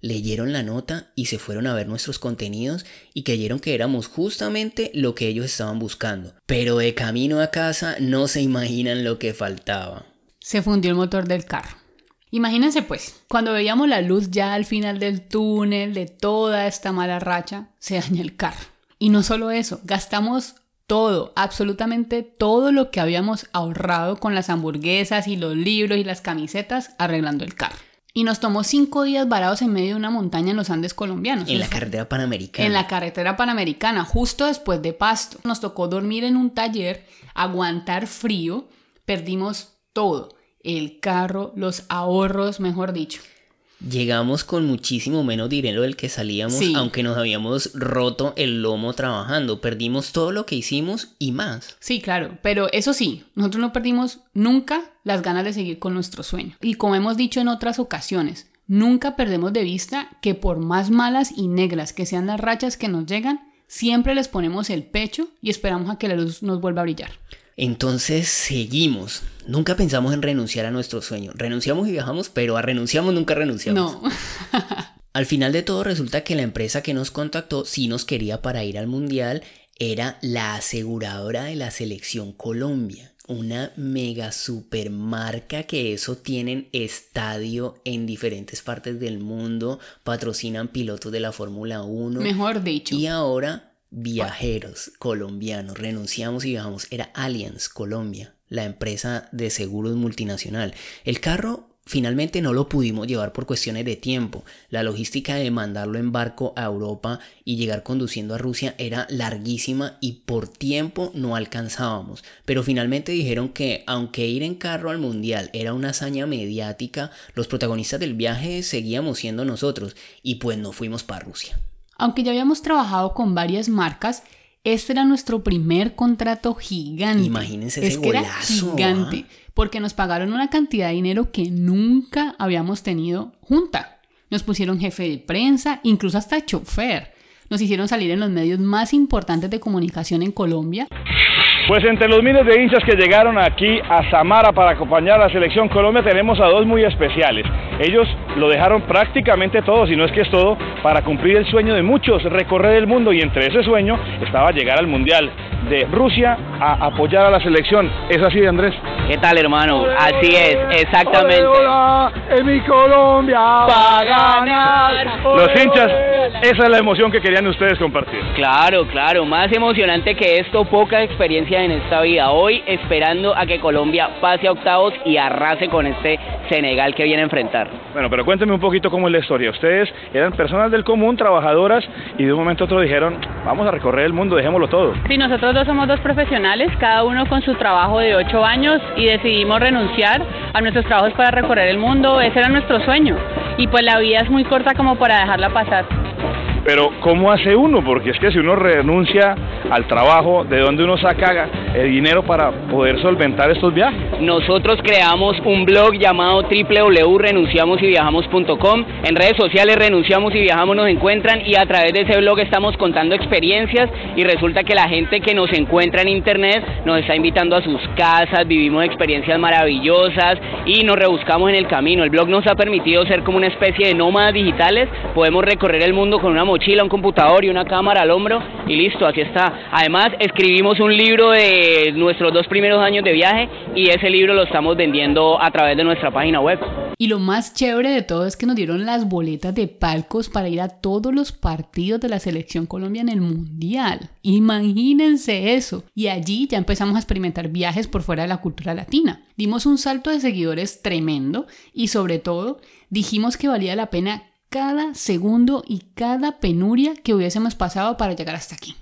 Speaker 2: Leyeron la nota y se fueron a ver nuestros contenidos y creyeron que éramos justamente lo que ellos estaban buscando. Pero de camino a casa no se imaginan lo que faltaba.
Speaker 1: Se fundió el motor del carro. Imagínense pues, cuando veíamos la luz ya al final del túnel de toda esta mala racha, se daña el carro. Y no solo eso, gastamos todo, absolutamente todo lo que habíamos ahorrado con las hamburguesas y los libros y las camisetas arreglando el carro. Y nos tomó cinco días varados en medio de una montaña en los Andes colombianos.
Speaker 2: En la carretera panamericana.
Speaker 1: En la carretera panamericana, justo después de Pasto. Nos tocó dormir en un taller, aguantar frío, perdimos todo. El carro, los ahorros, mejor dicho.
Speaker 2: Llegamos con muchísimo menos dinero del que salíamos, aunque nos habíamos roto el lomo trabajando. Perdimos todo lo que hicimos y más.
Speaker 1: Sí, claro, pero eso sí, nosotros no perdimos nunca las ganas de seguir con nuestro sueño. Y como hemos dicho en otras ocasiones, nunca perdemos de vista que por más malas y negras que sean las rachas que nos llegan, siempre les ponemos el pecho y esperamos a que la luz nos vuelva a brillar.
Speaker 2: Entonces seguimos. Nunca pensamos en renunciar a nuestro sueño. Renunciamos y viajamos, pero a renunciamos nunca renunciamos.
Speaker 1: No. *laughs*
Speaker 2: Al final de todo resulta que la empresa que nos contactó sí nos quería para ir al mundial era la aseguradora de la selección Colombia. una mega super marca que eso tienen estadio en diferentes partes del mundo, patrocinan pilotos de la Fórmula 1.
Speaker 1: Mejor dicho.
Speaker 2: Y ahora viajeros colombianos, renunciamos y viajamos. Era Allianz Colombia, la empresa de seguros multinacional. El carro Finalmente no lo pudimos llevar por cuestiones de tiempo. La logística de mandarlo en barco a Europa y llegar conduciendo a Rusia era larguísima y por tiempo no alcanzábamos. Pero finalmente dijeron que aunque ir en carro al mundial era una hazaña mediática, los protagonistas del viaje seguíamos siendo nosotros y pues no fuimos para Rusia.
Speaker 1: Aunque ya habíamos trabajado con varias marcas, este era nuestro primer contrato gigante.
Speaker 2: Imagínense ese
Speaker 1: es que era gigante, porque nos pagaron una cantidad de dinero que nunca habíamos tenido junta. Nos pusieron jefe de prensa, incluso hasta chofer. Nos hicieron salir en los medios más importantes de comunicación en Colombia.
Speaker 3: Pues entre los miles de hinchas que llegaron aquí a Samara para acompañar a la selección Colombia tenemos a dos muy especiales. Ellos lo dejaron prácticamente todo, si no es que es todo, para cumplir el sueño de muchos, recorrer el mundo y entre ese sueño estaba llegar al Mundial de Rusia a apoyar a la selección. ¿Es así, Andrés?
Speaker 4: ¿Qué tal, hermano? Así es, exactamente.
Speaker 3: Hola, en mi Colombia
Speaker 4: va ganar.
Speaker 3: Los hinchas, esa es la emoción que querían ustedes compartir.
Speaker 4: Claro, claro, más emocionante que esto, poca experiencia en esta vida. Hoy esperando a que Colombia pase a octavos y arrase con este Senegal que viene a enfrentar.
Speaker 3: Bueno, pero cuénteme un poquito cómo es la historia. Ustedes eran personas del común, trabajadoras, y de un momento a otro dijeron, vamos a recorrer el mundo, dejémoslo todo.
Speaker 5: Sí, nosotros dos somos dos profesionales, cada uno con su trabajo de ocho años, y decidimos renunciar a nuestros trabajos para recorrer el mundo. Ese era nuestro sueño. Y pues la vida es muy corta como para dejarla pasar.
Speaker 3: Pero ¿cómo hace uno? Porque es que si uno renuncia al trabajo, ¿de dónde uno saca el dinero para poder solventar estos viajes?
Speaker 4: Nosotros creamos un blog llamado www.renunciamosyviajamos.com. En redes sociales Renunciamos y Viajamos nos encuentran y a través de ese blog estamos contando experiencias y resulta que la gente que nos encuentra en internet nos está invitando a sus casas, vivimos experiencias maravillosas y nos rebuscamos en el camino. El blog nos ha permitido ser como una especie de nómadas digitales, podemos recorrer el mundo con una mochila, un computador y una cámara al hombro y listo, aquí está. Además, escribimos un libro de nuestros dos primeros años de viaje y ese libro lo estamos vendiendo a través de nuestra página web.
Speaker 1: Y lo más chévere de todo es que nos dieron las boletas de palcos para ir a todos los partidos de la selección Colombia en el Mundial. Imagínense eso. Y allí ya empezamos a experimentar viajes por fuera de la cultura latina. Dimos un salto de seguidores tremendo y sobre todo dijimos que valía la pena cada segundo y cada penuria que hubiésemos pasado para llegar hasta aquí.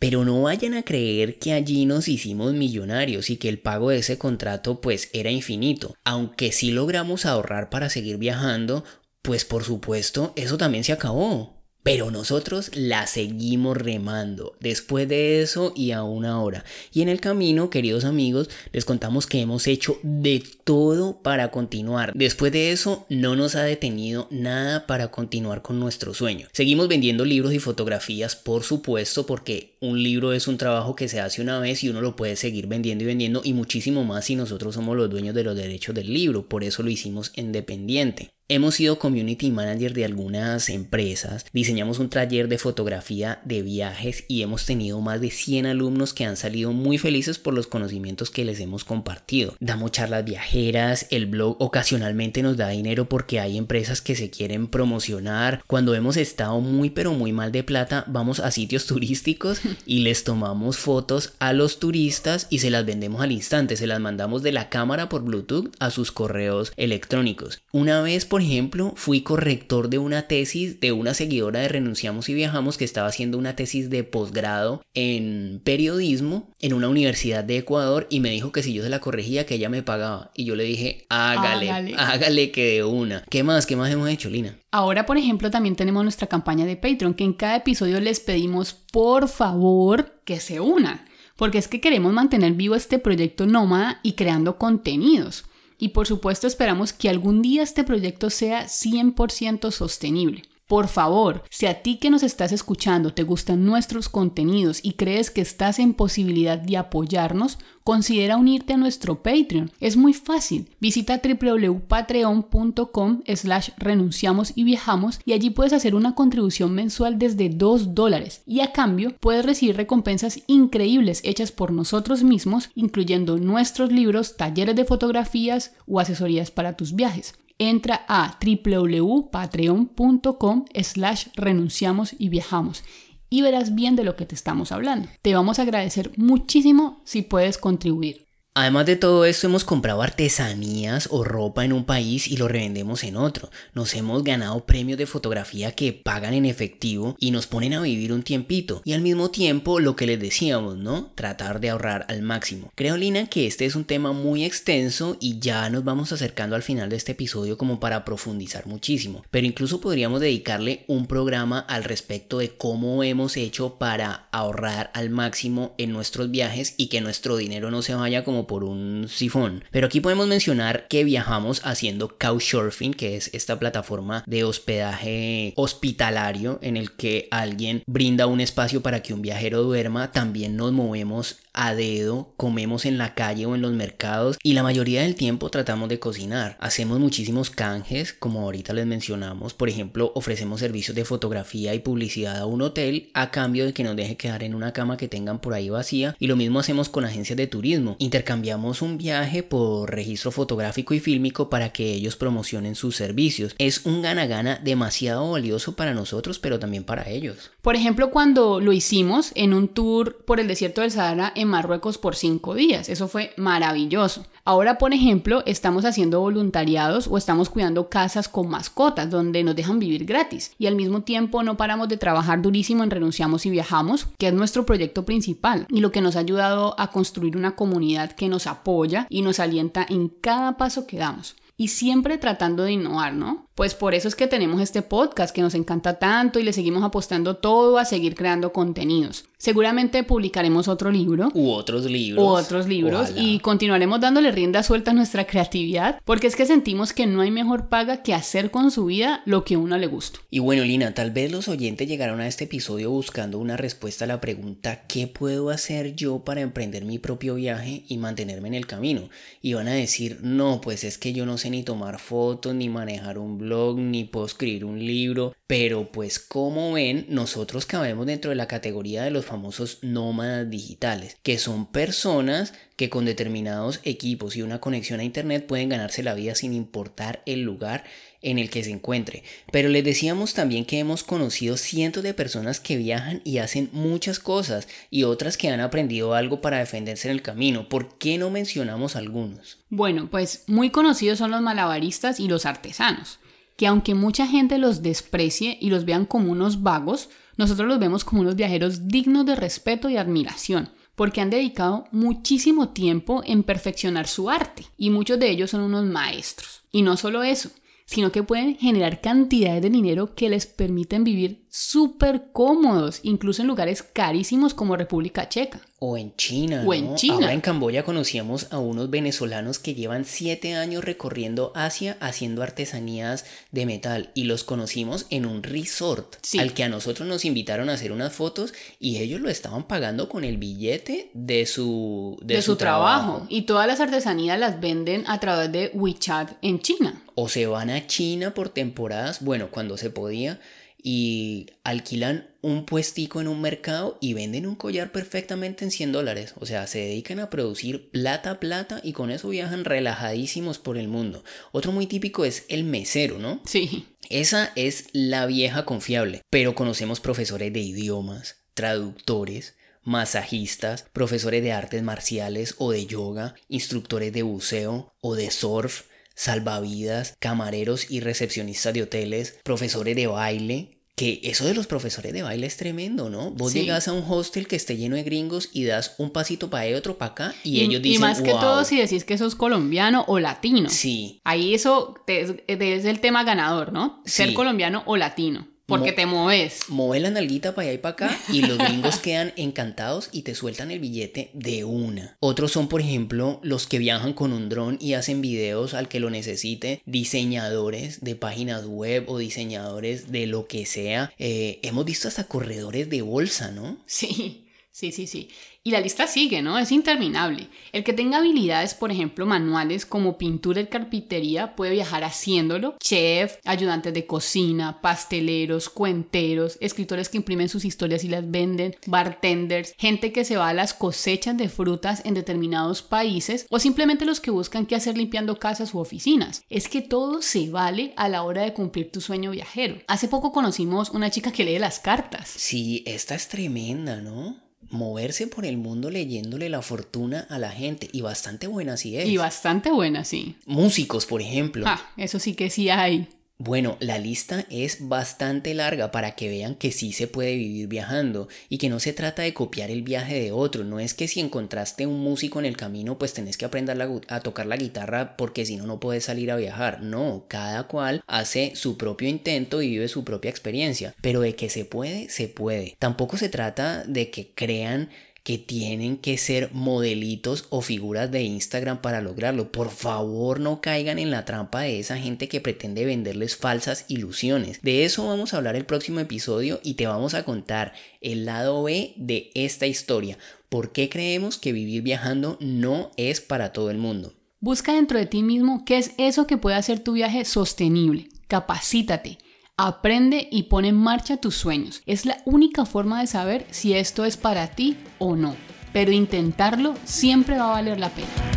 Speaker 2: Pero no vayan a creer que allí nos hicimos millonarios y que el pago de ese contrato pues era infinito. Aunque sí logramos ahorrar para seguir viajando, pues por supuesto eso también se acabó. Pero nosotros la seguimos remando después de eso y aún ahora. Y en el camino, queridos amigos, les contamos que hemos hecho de todo para continuar. Después de eso, no nos ha detenido nada para continuar con nuestro sueño. Seguimos vendiendo libros y fotografías, por supuesto, porque un libro es un trabajo que se hace una vez y uno lo puede seguir vendiendo y vendiendo y muchísimo más si nosotros somos los dueños de los derechos del libro. Por eso lo hicimos independiente. Hemos sido community manager de algunas empresas, diseñamos un taller de fotografía de viajes y hemos tenido más de 100 alumnos que han salido muy felices por los conocimientos que les hemos compartido. Damos charlas viajeras, el blog ocasionalmente nos da dinero porque hay empresas que se quieren promocionar. Cuando hemos estado muy pero muy mal de plata, vamos a sitios *laughs* turísticos y les tomamos fotos a los turistas y se las vendemos al instante, se las mandamos de la cámara por Bluetooth a sus correos electrónicos. Una vez por ejemplo, fui corrector de una tesis de una seguidora de Renunciamos y Viajamos que estaba haciendo una tesis de posgrado en periodismo en una universidad de Ecuador y me dijo que si yo se la corregía que ella me pagaba. Y yo le dije, hágale, hágale, hágale que de una. ¿Qué más? ¿Qué más hemos hecho, Lina?
Speaker 1: Ahora, por ejemplo, también tenemos nuestra campaña de Patreon, que en cada episodio les pedimos, por favor, que se unan. Porque es que queremos mantener vivo este proyecto nómada y creando contenidos. Y por supuesto esperamos que algún día este proyecto sea 100% sostenible. Por favor, si a ti que nos estás escuchando te gustan nuestros contenidos y crees que estás en posibilidad de apoyarnos, considera unirte a nuestro Patreon. Es muy fácil. Visita www.patreon.com slash renunciamos y viajamos y allí puedes hacer una contribución mensual desde 2 dólares y a cambio puedes recibir recompensas increíbles hechas por nosotros mismos, incluyendo nuestros libros, talleres de fotografías o asesorías para tus viajes. Entra a www.patreon.com slash renunciamos y viajamos y verás bien de lo que te estamos hablando. Te vamos a agradecer muchísimo si puedes contribuir.
Speaker 2: Además de todo esto, hemos comprado artesanías o ropa en un país y lo revendemos en otro. Nos hemos ganado premios de fotografía que pagan en efectivo y nos ponen a vivir un tiempito. Y al mismo tiempo, lo que les decíamos, ¿no? Tratar de ahorrar al máximo. Creo, Lina, que este es un tema muy extenso y ya nos vamos acercando al final de este episodio como para profundizar muchísimo. Pero incluso podríamos dedicarle un programa al respecto de cómo hemos hecho para ahorrar al máximo en nuestros viajes y que nuestro dinero no se vaya como por un sifón. Pero aquí podemos mencionar que viajamos haciendo Couchsurfing, que es esta plataforma de hospedaje hospitalario en el que alguien brinda un espacio para que un viajero duerma. También nos movemos a dedo, comemos en la calle o en los mercados y la mayoría del tiempo tratamos de cocinar. Hacemos muchísimos canjes, como ahorita les mencionamos. Por ejemplo, ofrecemos servicios de fotografía y publicidad a un hotel a cambio de que nos deje quedar en una cama que tengan por ahí vacía. Y lo mismo hacemos con agencias de turismo. Intercambiamos un viaje por registro fotográfico y fílmico para que ellos promocionen sus servicios. Es un gana-gana demasiado valioso para nosotros, pero también para ellos.
Speaker 1: Por ejemplo, cuando lo hicimos en un tour por el desierto del Sahara Marruecos por cinco días. Eso fue maravilloso. Ahora, por ejemplo, estamos haciendo voluntariados o estamos cuidando casas con mascotas donde nos dejan vivir gratis y al mismo tiempo no paramos de trabajar durísimo en Renunciamos y Viajamos, que es nuestro proyecto principal y lo que nos ha ayudado a construir una comunidad que nos apoya y nos alienta en cada paso que damos y siempre tratando de innovar, ¿no? Pues por eso es que tenemos este podcast que nos encanta tanto y le seguimos apostando todo a seguir creando contenidos. Seguramente publicaremos otro libro.
Speaker 2: U otros libros.
Speaker 1: U otros libros. Y continuaremos dándole rienda suelta a nuestra creatividad. Porque es que sentimos que no hay mejor paga que hacer con su vida lo que a uno le gusta.
Speaker 2: Y bueno, Lina, tal vez los oyentes llegaron a este episodio buscando una respuesta a la pregunta ¿qué puedo hacer yo para emprender mi propio viaje y mantenerme en el camino? Y van a decir, no, pues es que yo no sé ni tomar fotos, ni manejar un blog, ni puedo escribir un libro. Pero pues como ven, nosotros cabemos dentro de la categoría de los famosos nómadas digitales, que son personas que con determinados equipos y una conexión a internet pueden ganarse la vida sin importar el lugar en el que se encuentre. Pero les decíamos también que hemos conocido cientos de personas que viajan y hacen muchas cosas y otras que han aprendido algo para defenderse en el camino. ¿Por qué no mencionamos algunos?
Speaker 1: Bueno, pues muy conocidos son los malabaristas y los artesanos que aunque mucha gente los desprecie y los vean como unos vagos, nosotros los vemos como unos viajeros dignos de respeto y admiración, porque han dedicado muchísimo tiempo en perfeccionar su arte, y muchos de ellos son unos maestros. Y no solo eso, sino que pueden generar cantidades de dinero que les permiten vivir súper cómodos, incluso en lugares carísimos como República Checa.
Speaker 2: O en China.
Speaker 1: O en China.
Speaker 2: Ahora en Camboya conocíamos a unos venezolanos que llevan siete años recorriendo Asia haciendo artesanías de metal y los conocimos en un resort al que a nosotros nos invitaron a hacer unas fotos y ellos lo estaban pagando con el billete de su,
Speaker 1: de, su, trabajo. Y todas las artesanías las venden a través de WeChat en China.
Speaker 2: O se van a China por temporadas, bueno, cuando se podía y alquilan un puestico en un mercado y venden un collar perfectamente en 100 dólares. O sea, se dedican a producir plata, plata y con eso viajan relajadísimos por el mundo. Otro muy típico es el mesero, ¿no?
Speaker 1: Sí.
Speaker 2: Esa es la vieja confiable, pero conocemos profesores de idiomas, traductores, masajistas, profesores de artes marciales o de yoga, instructores de buceo o de surf, salvavidas, camareros y recepcionistas de hoteles, profesores de baile, que eso de los profesores de baile es tremendo, ¿no? Vos llegas a un hostel que esté lleno de gringos y das un pasito para allá, otro para acá y, ellos dicen.
Speaker 1: Y más que todo si decís que sos colombiano o latino.
Speaker 2: Sí.
Speaker 1: Ahí eso es, el tema ganador, ¿no? Ser colombiano o latino. Porque te mueves.
Speaker 2: Mueve la nalguita para allá y para acá y los gringos quedan encantados y te sueltan el billete de una. Otros son, por ejemplo, los que viajan con un dron y hacen videos al que lo necesite, diseñadores de páginas web o diseñadores de lo que sea. Eh, hemos visto hasta corredores de bolsa, ¿no?
Speaker 1: Sí. Sí, sí, sí. Y la lista sigue, ¿no? Es interminable. El que tenga habilidades, por ejemplo, manuales como pintura y carpintería puede viajar haciéndolo. Chef, ayudantes de cocina, pasteleros, cuenteros, escritores que imprimen sus historias y las venden, bartenders, gente que se va a las cosechas de frutas en determinados países o simplemente los que buscan qué hacer limpiando casas u oficinas. Es que todo se vale a la hora de cumplir tu sueño viajero. Hace poco conocimos una chica que lee las cartas.
Speaker 2: Sí, esta es tremenda, ¿no? Moverse por el mundo leyéndole la fortuna a la gente y bastante buena sí es.
Speaker 1: Y bastante buena, sí.
Speaker 2: Músicos, por ejemplo.
Speaker 1: Ah, eso sí que sí hay.
Speaker 2: Bueno, la lista es bastante larga para que vean que sí se puede vivir viajando y que no se trata de copiar el viaje de otro, no es que si encontraste un músico en el camino pues tenés que aprender a tocar la guitarra porque si no no puedes salir a viajar, no, cada cual hace su propio intento y vive su propia experiencia, pero de que se puede, se puede. Tampoco se trata de que crean que tienen que ser modelitos o figuras de Instagram para lograrlo. Por favor, no caigan en la trampa de esa gente que pretende venderles falsas ilusiones. De eso vamos a hablar el próximo episodio y te vamos a contar el lado B de esta historia. ¿Por qué creemos que vivir viajando no es para todo el mundo?
Speaker 1: Busca dentro de ti mismo qué es eso que puede hacer tu viaje sostenible. Capacítate. Aprende y pone en marcha tus sueños. Es la única forma de saber si esto es para ti o no. Pero intentarlo siempre va a valer la pena.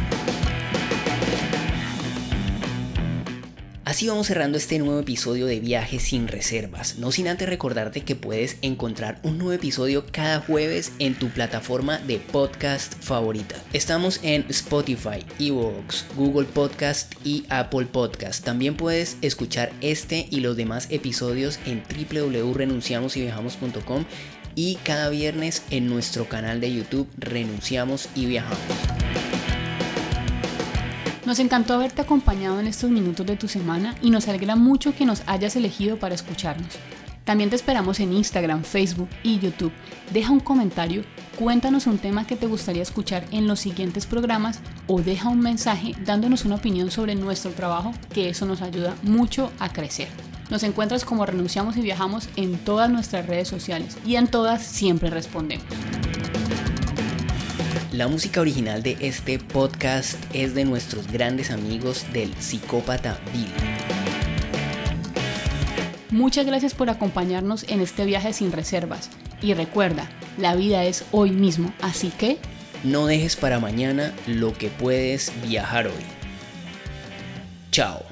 Speaker 2: Así vamos cerrando este nuevo episodio de Viajes sin Reservas. No sin antes recordarte que puedes encontrar un nuevo episodio cada jueves en tu plataforma de podcast favorita. Estamos en Spotify, Evox, Google Podcast y Apple Podcast. También puedes escuchar este y los demás episodios en www.renunciamosyviajamos.com y cada viernes en nuestro canal de YouTube Renunciamos y Viajamos.
Speaker 1: Nos encantó haberte acompañado en estos minutos de tu semana y nos alegra mucho que nos hayas elegido para escucharnos. También te esperamos en Instagram, Facebook y YouTube. Deja un comentario, cuéntanos un tema que te gustaría escuchar en los siguientes programas o deja un mensaje dándonos una opinión sobre nuestro trabajo, que eso nos ayuda mucho a crecer. Nos encuentras como renunciamos y viajamos en todas nuestras redes sociales y en todas siempre respondemos.
Speaker 2: La música original de este podcast es de nuestros grandes amigos del psicópata Bill.
Speaker 1: Muchas gracias por acompañarnos en este viaje sin reservas. Y recuerda, la vida es hoy mismo, así que...
Speaker 2: No dejes para mañana lo que puedes viajar hoy. Chao.